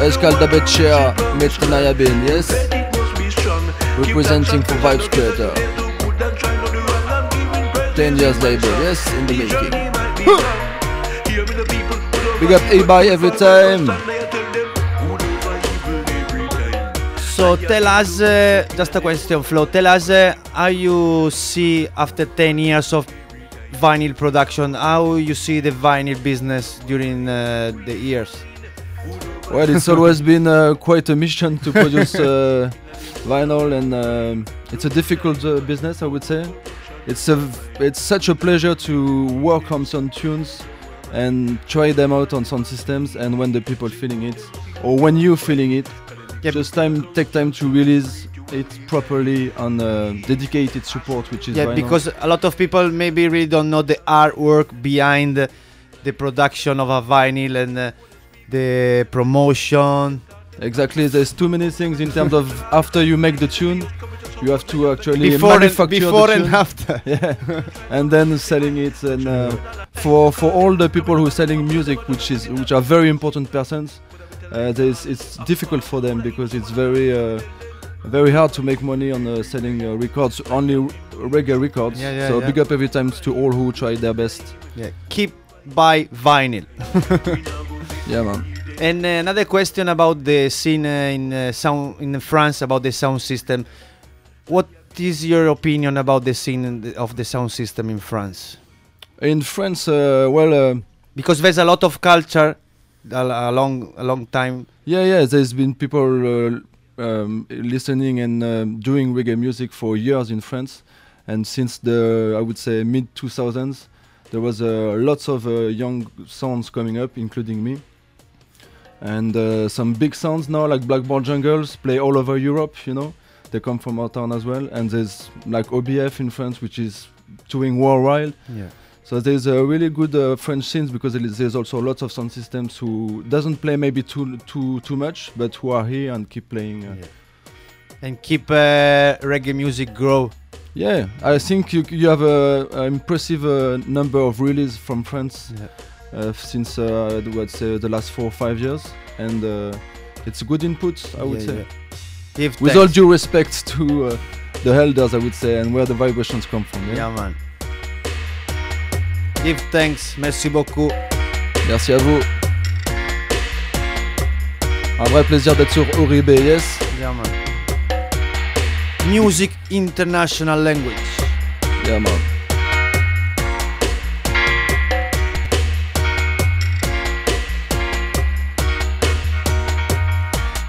Escal Dabetchea, Met Nayabin, yes? Representing for Vibes Creator. 10 years later, yes, in the making. Big up A-By every time. So tell us, uh, just a question, Flo. Tell us uh, how you see after 10 years of vinyl production, how you see the vinyl business during uh, the years. Well, it's always been uh, quite a mission to produce uh, vinyl, and um, it's a difficult uh, business, I would say. It's a it's such a pleasure to work on some tunes and try them out on some systems, and when the people feeling it, or when you feeling it, just time take time to release it properly on uh, dedicated support, which is yeah, because a lot of people maybe really don't know the artwork behind the, the production of a vinyl and uh, the promotion. Exactly, there's too many things in terms of after you make the tune, you have to actually Before and- manufacture before the and after. yeah, and then selling it. And uh, for for all the people who are selling music, which is which are very important persons, uh, it's difficult for them because it's very uh, very hard to make money on uh, selling uh, records, only reggae records. Yeah, yeah, so yeah. big up every time to all who try their best. Yeah, keep buy vinyl. Yeah, man. And uh, another question about the scene uh, in uh, sound in France about the sound system. What is your opinion about the scene the- of the sound system in France? In France, uh, well, uh, Because there's a lot of culture, a, a long a long time. Yeah, yeah. There's been people uh, um, listening and um, doing reggae music for years in France, and since the I would say mid 2000s, there was uh, lots of uh, young sounds coming up, including me. And uh, some big sounds now, like Blackboard Jungles, play all over Europe. You know, they come from our town as well. And there's like OBF in France, which is touring worldwide. Yeah. So there's a really good uh, French scenes because there is- also lots of sound systems who doesn't play maybe too too too much, but who are here and keep playing. Uh, And keep uh, reggae music grow. yeah, I think you you have a, a impressive uh, number of releases from France uh, since uh, say the last four or five years, and uh, it's a good input. I would Yeah, say. yeah. With all due respect to uh, the elders, I would say, and where the vibrations come from. Yeah, Yeah, man. Give thanks. Merci beaucoup. Merci à vous. Un vrai plaisir d'être sur Oribe, yes. Yeah, man. Music international language. Yeah, man.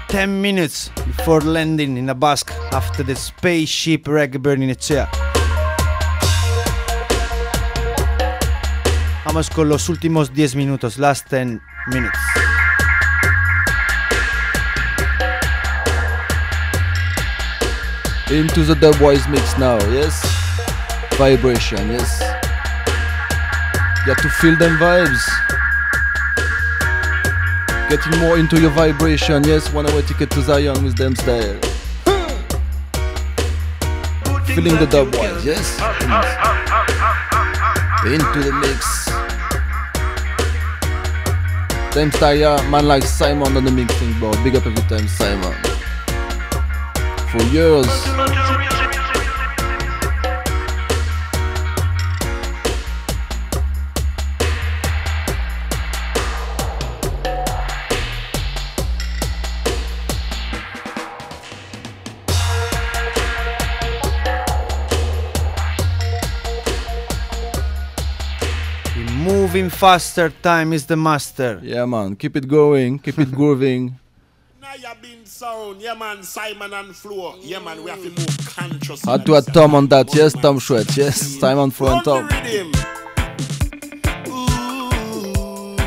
Ten minutes before landing in a Basque after the spaceship reggae burning a chair. Vamos con los últimos 10 minutos, last 10 minutes. Into the dub dubwise mix now, yes. Vibration, yes. You have to feel them vibes. Getting more into your vibration, yes. One hour ticket to Zion with them style. Feeling the dub dubwise, yes. Into the mix. Them style, yeah. Uh, man like Simon on the mixing board. Big up every time, Simon. For years. Moving faster, time is the master. Yeah, man. Keep it going. Keep it grooving. Naya Bin sound, yeah man, Simon and Flo, yeah man, we have to move conscious. Had to add Tom on that. Yes, Tom Chouette. Yes, Simon Flo and Tom. Rhythm.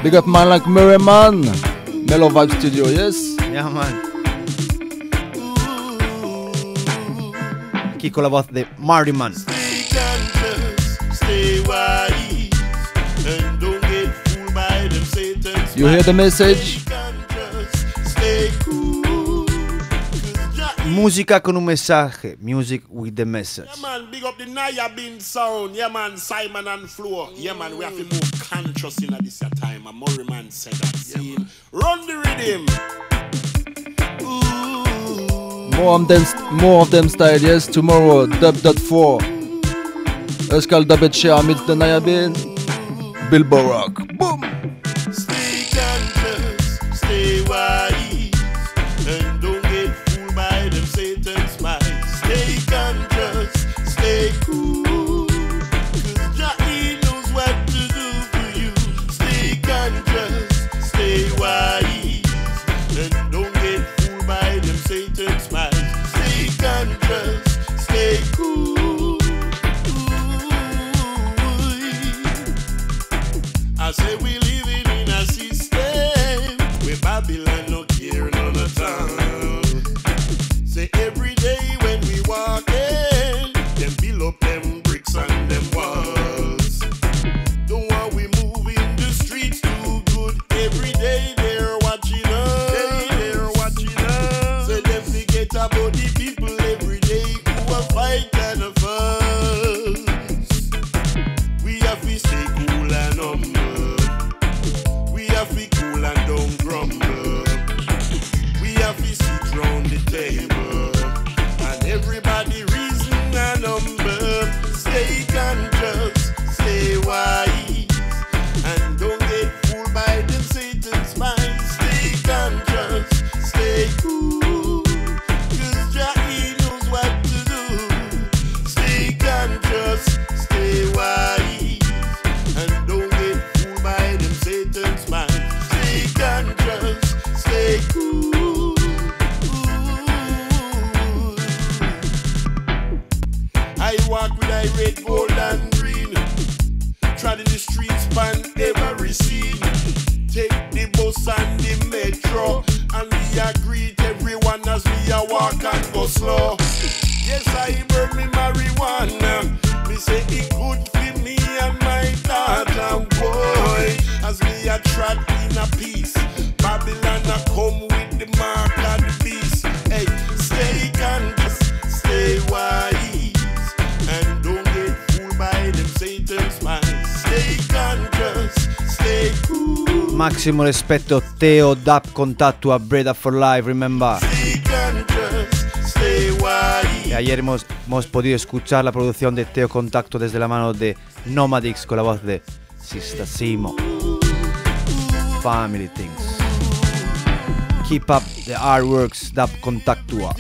Big up man like Murray Man. Mellow Vibe Studio. Yes. Yeah, man. Aquí con la voz de Marty Man. Stay conscious, stay wise, You hear the message? conscious, stay cool. Música con un mensaje. Music with the message. Yeah man, big up the Naya Bin sound, yeah man, Simon and Flo, yeah man, we have to move conscious in this your time, and Murray man said that, see, run the rhythm. More of them, more of them style. Yes, tomorrow. Dub dot four. Euskal Dub Share meets the Nayabin. Bilbo Rock. Stay Máximo respeto, Teo Dap Contacto a Breda for Life, remember. Y ayer hemos, hemos podido escuchar la producción de Teo Contacto desde la mano de Nomadix con la voz de Sista Simo. Family Things. Keep up the artworks, Dap Contactua.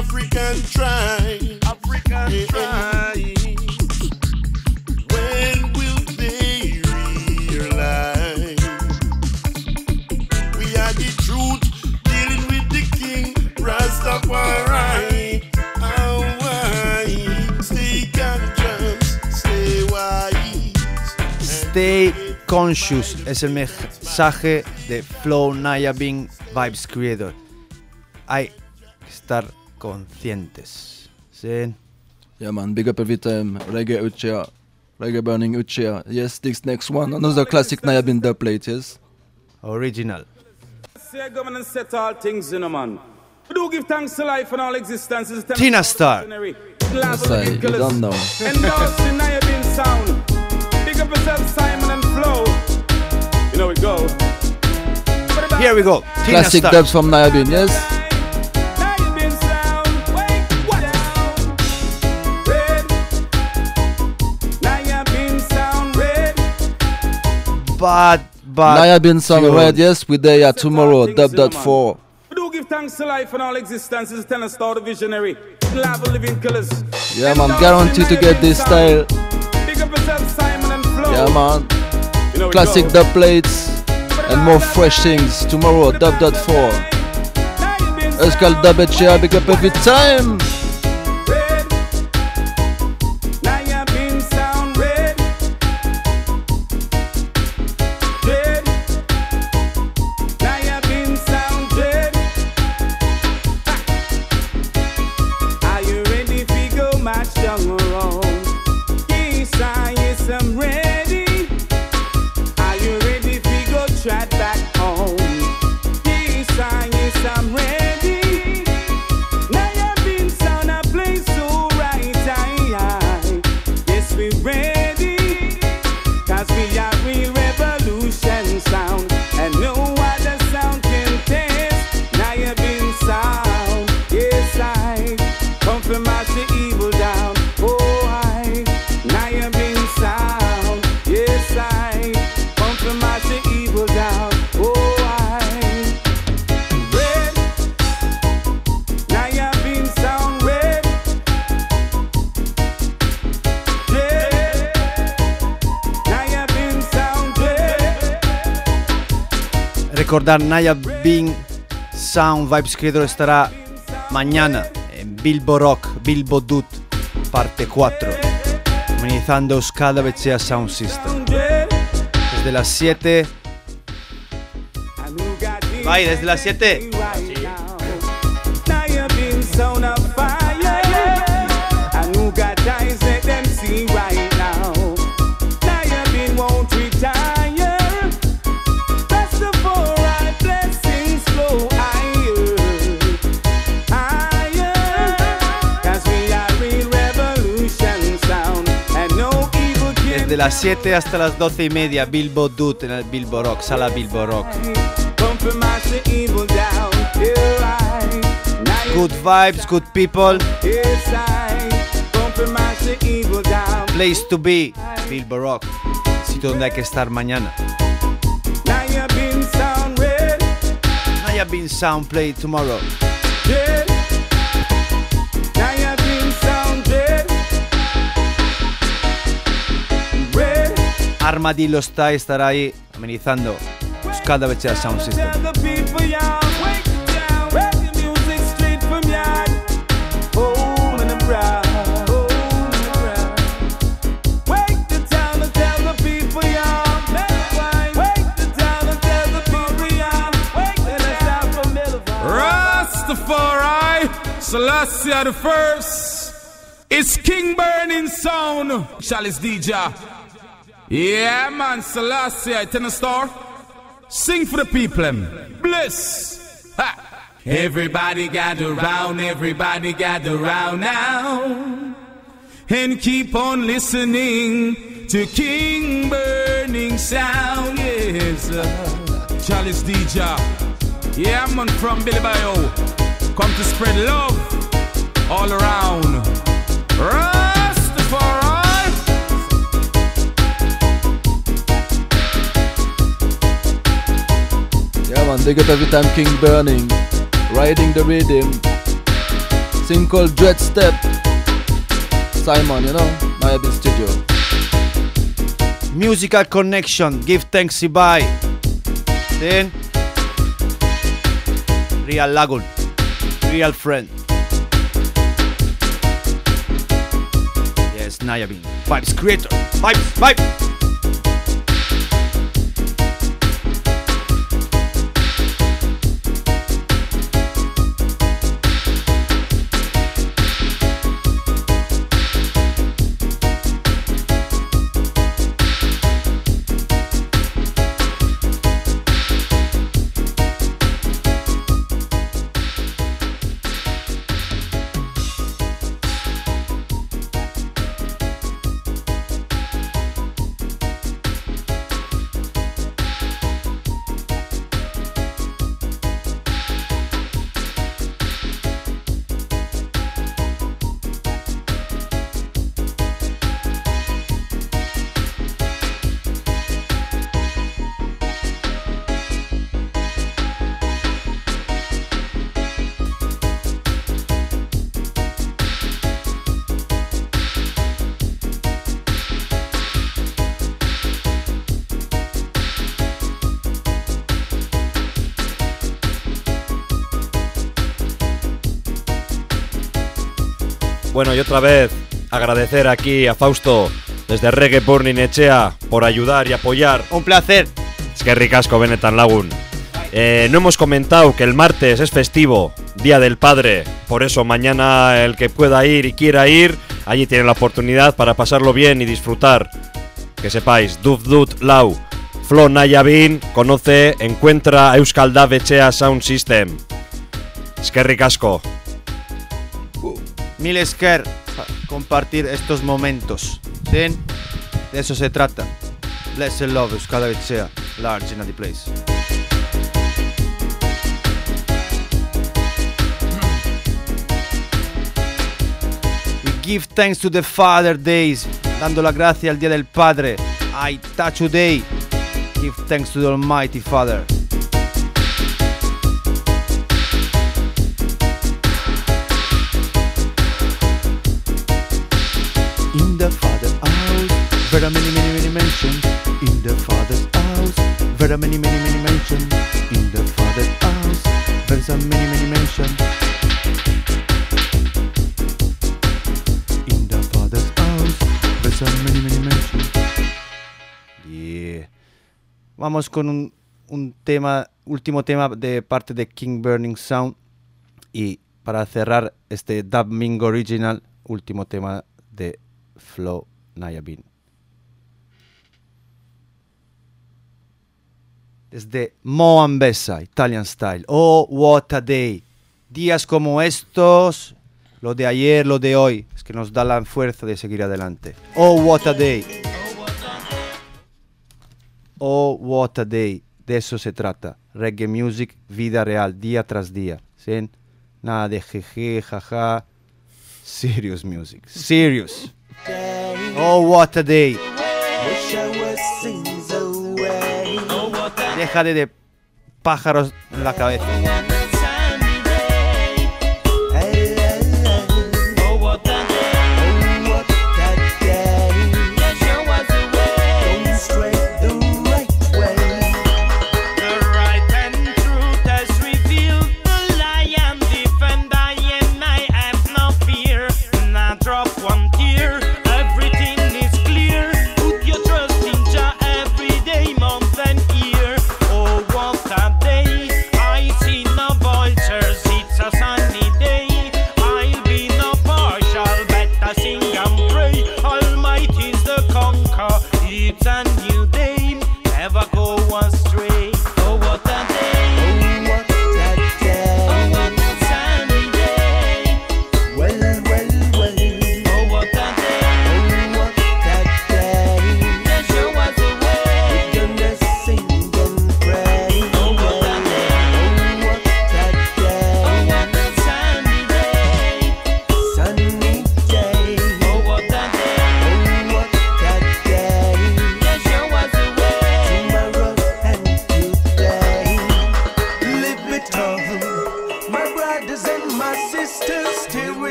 African tribe. African tribe. When will they realize we are the truth dealing with the king Rastafari? Oh, why? Stay conscious, stay wise. Stay conscious es el mensaje de Flow Naya Bing Vibes Creator. Hay que estar conscientes. ¿Sí? Yeah, man. Big up every time. Reggae Uchiha. Reggae Burning Uchiha. Yes, this next one. Another classic Nayabin dub plate, yes? Original. Say govern and set all things in a man. We do give thanks to life and all existence. Tina Star. Yes, I, you don't know. Endorsing Nayabin sound. Big up yourself, Simon and Flo. You know we go. Here we go. Tina Classic Star. dubs from Nayabin, yes? Bad, bad. Nayabin song tune. red, yes? We there yeah, tomorrow. Dub dot four. We do give thanks to life and all existence is telling star the visionary. Live living killers. Yeah, man, guaranteed to get this style. Big up yourself, Simon and Flo. Yeah, man. You know Classic dub plates and more fresh things tomorrow. Dub dot four. Euskal Dub Chair, big up every time. Recordar Naya Bing Sound Vibes Creator estará mañana en Bilbo Rock, Bilbo Dut, parte 4, amenizando Euskal Bechea Sound System. Desde las 7. Vai, desde las 7. Las 7 hasta las 12 y media, Bilbo Dut en el Bilbo Rock, sala Bilbo Rock. Good vibes, good people, place to be, Bilbo Rock, sitio donde hay que estar mañana. Naya Bing Sound play tomorrow. And tell the people y'all. Wake the town from Rastafari, Selassie the first. It's King Burning Sound, Chalice DJ. Yeah, man, Selassie, ten star. Sing for the people, em. Bliss. Ha. Everybody gather round, everybody gather round now. And keep on listening to King Burning Sound. Yes, Chalice DJ. Yeah, man, from Billy Bio. Come to spread love all around. Yeah, man, they up every time King Burning. Riding the rhythm. Thing called Dread Step. Simon, you know, Naya Bin Studio. Musical connection, give thanks bye. Then Real Lagoon, real friend. Yes, Naya Bing, vibes creator, vibes, vibes. Bueno, y otra vez agradecer aquí a Fausto desde Reggae Burning Echea por ayudar y apoyar. Un placer. Es que ricasco, Benetan Lagun. Eh, no hemos comentado que el martes es festivo, Día del Padre. Por eso mañana el que pueda ir y quiera ir, allí tiene la oportunidad para pasarlo bien y disfrutar. Que sepáis, Duf Dut Lau. Flo Nayabin conoce, encuentra Euskal Dab Echea Sound System. Es que ricasco. Mil esker a compartir estos momentos. ¿Sí? De eso se trata. Bless love, cada vez sea large in the place. We give thanks to the Father Days, dando la gracia al Día del Padre. I touch today. Give thanks to the Almighty Father. In the Father's house, very many, many, many mansions. In the Father's house, there's a many, many mansions. In the Father's house, there's a many, many mansions. Yeah. Vamos con un, un tema, último tema de parte de King Burning Sound. Y para cerrar este Dub Original, último tema de Flow Nayabin. Desde Moambesa, Italian Style. Oh, what a day. Días como estos, lo de ayer, lo de hoy, es que nos da la fuerza de seguir adelante. Oh, what a day. Oh, what a day. De eso se trata. Reggae music, vida real, día tras día. ¿Sí? Nada de jeje, jaja. Serious music. Serious. Oh, what a day. Deja de, de pájaros en la cabeza.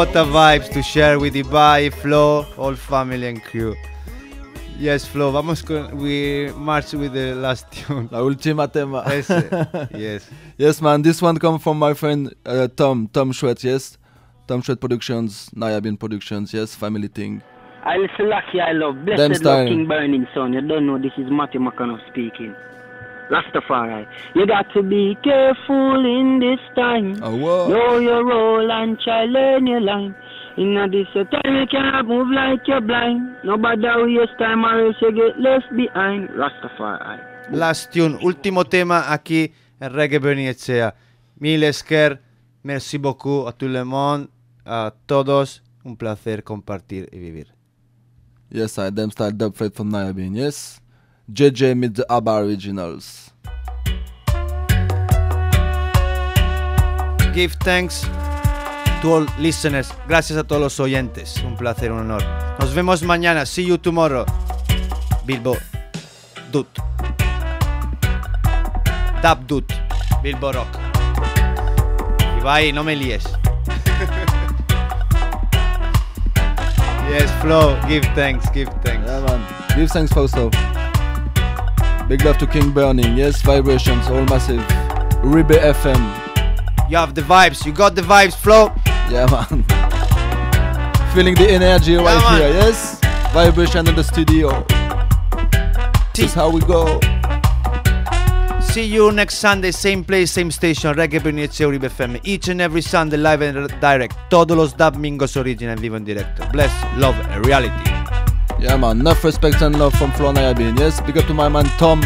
What a vibes to share with Ibai, Flo, all family and crew. Yes, Flo, vamos con. We march with the last tune. La última tema. Ese, yes. yes, man. This one come from my friend uh, Tom. Tom Chouette. Yes. Tom Chouette Productions, Nayabin Productions. Yes, family thing. I listen lucky I love. Them Blessed style. love King Burning Son. You don't know this is Matthew McConnell speaking. Rastafari. You got to be careful in this time. Oh, whoa. Know your role and try learn your line. In this time you cannot move like you're blind. Nobody waste time or else you get left behind. Rastafari. Last tune, último tema aquí en Reggae Bernie Echea. Mil esker, merci beaucoup a tout le monde, a todos. Un placer compartir y vivir. Yes, I them style dub fate from Nayabin, yes. JJ mid the ABBA originals. Give thanks to all listeners. Gracias a todos los oyentes. Un placer, un honor. Nos vemos mañana. See you tomorrow. Bilbo Dut. Dab Dut. Bilbo Rock. Ibai, no me líes. yes, Flo. Give thanks. Give thanks. Yeah, man. Give thanks, Fausto. Big love to King Burning, yes. Vibrations, all massive. Ribe FM. You have the vibes. You got the vibes, Flo. Yeah, man. Feeling the energy right man. here, yes? Vibration in the studio. This is how we go. See you next Sunday, same place, same station, Reggae Bernice Uribe FM. Each and every Sunday, live and direct. Todos los dub mingos original vivo en directo. Bless, love, and reality. Yeah, man. Enough respect and love from Flo Nayabin, yes? Big up to my man Tom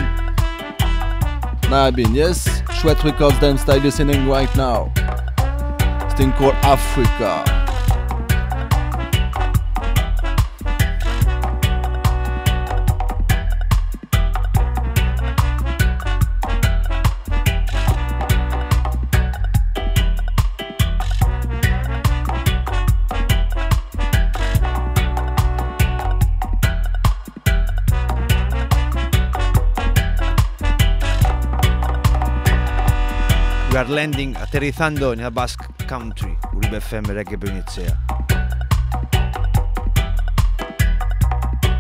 Nayabin, yes? Chouette Records, them style listening right now. Thing called Africa. Landing, aterrizando en el Basque Country, Uribe FM Reggae Bernicea.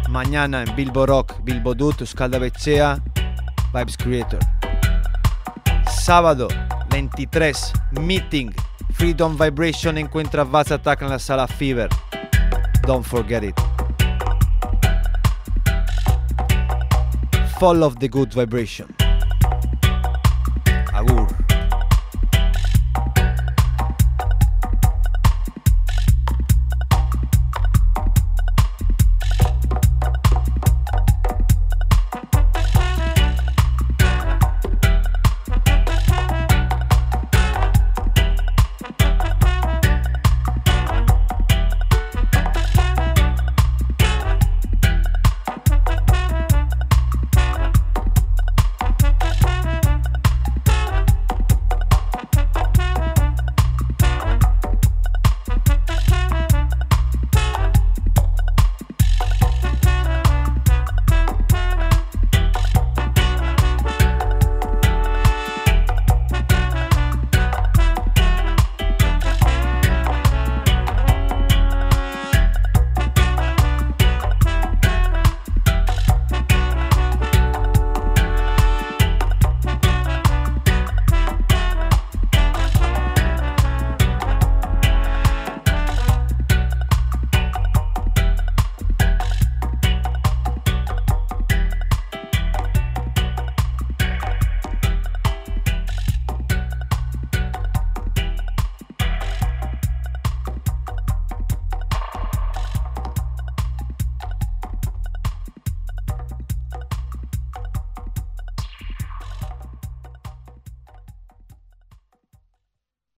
Mañana en Bilbo Rock, Bilbo Dut, Becea, Vibes Creator. Sábado 23, Meeting, Freedom Vibration encuentra Vaz Attack en la sala Fever. Don't forget it. Fall of the good vibration.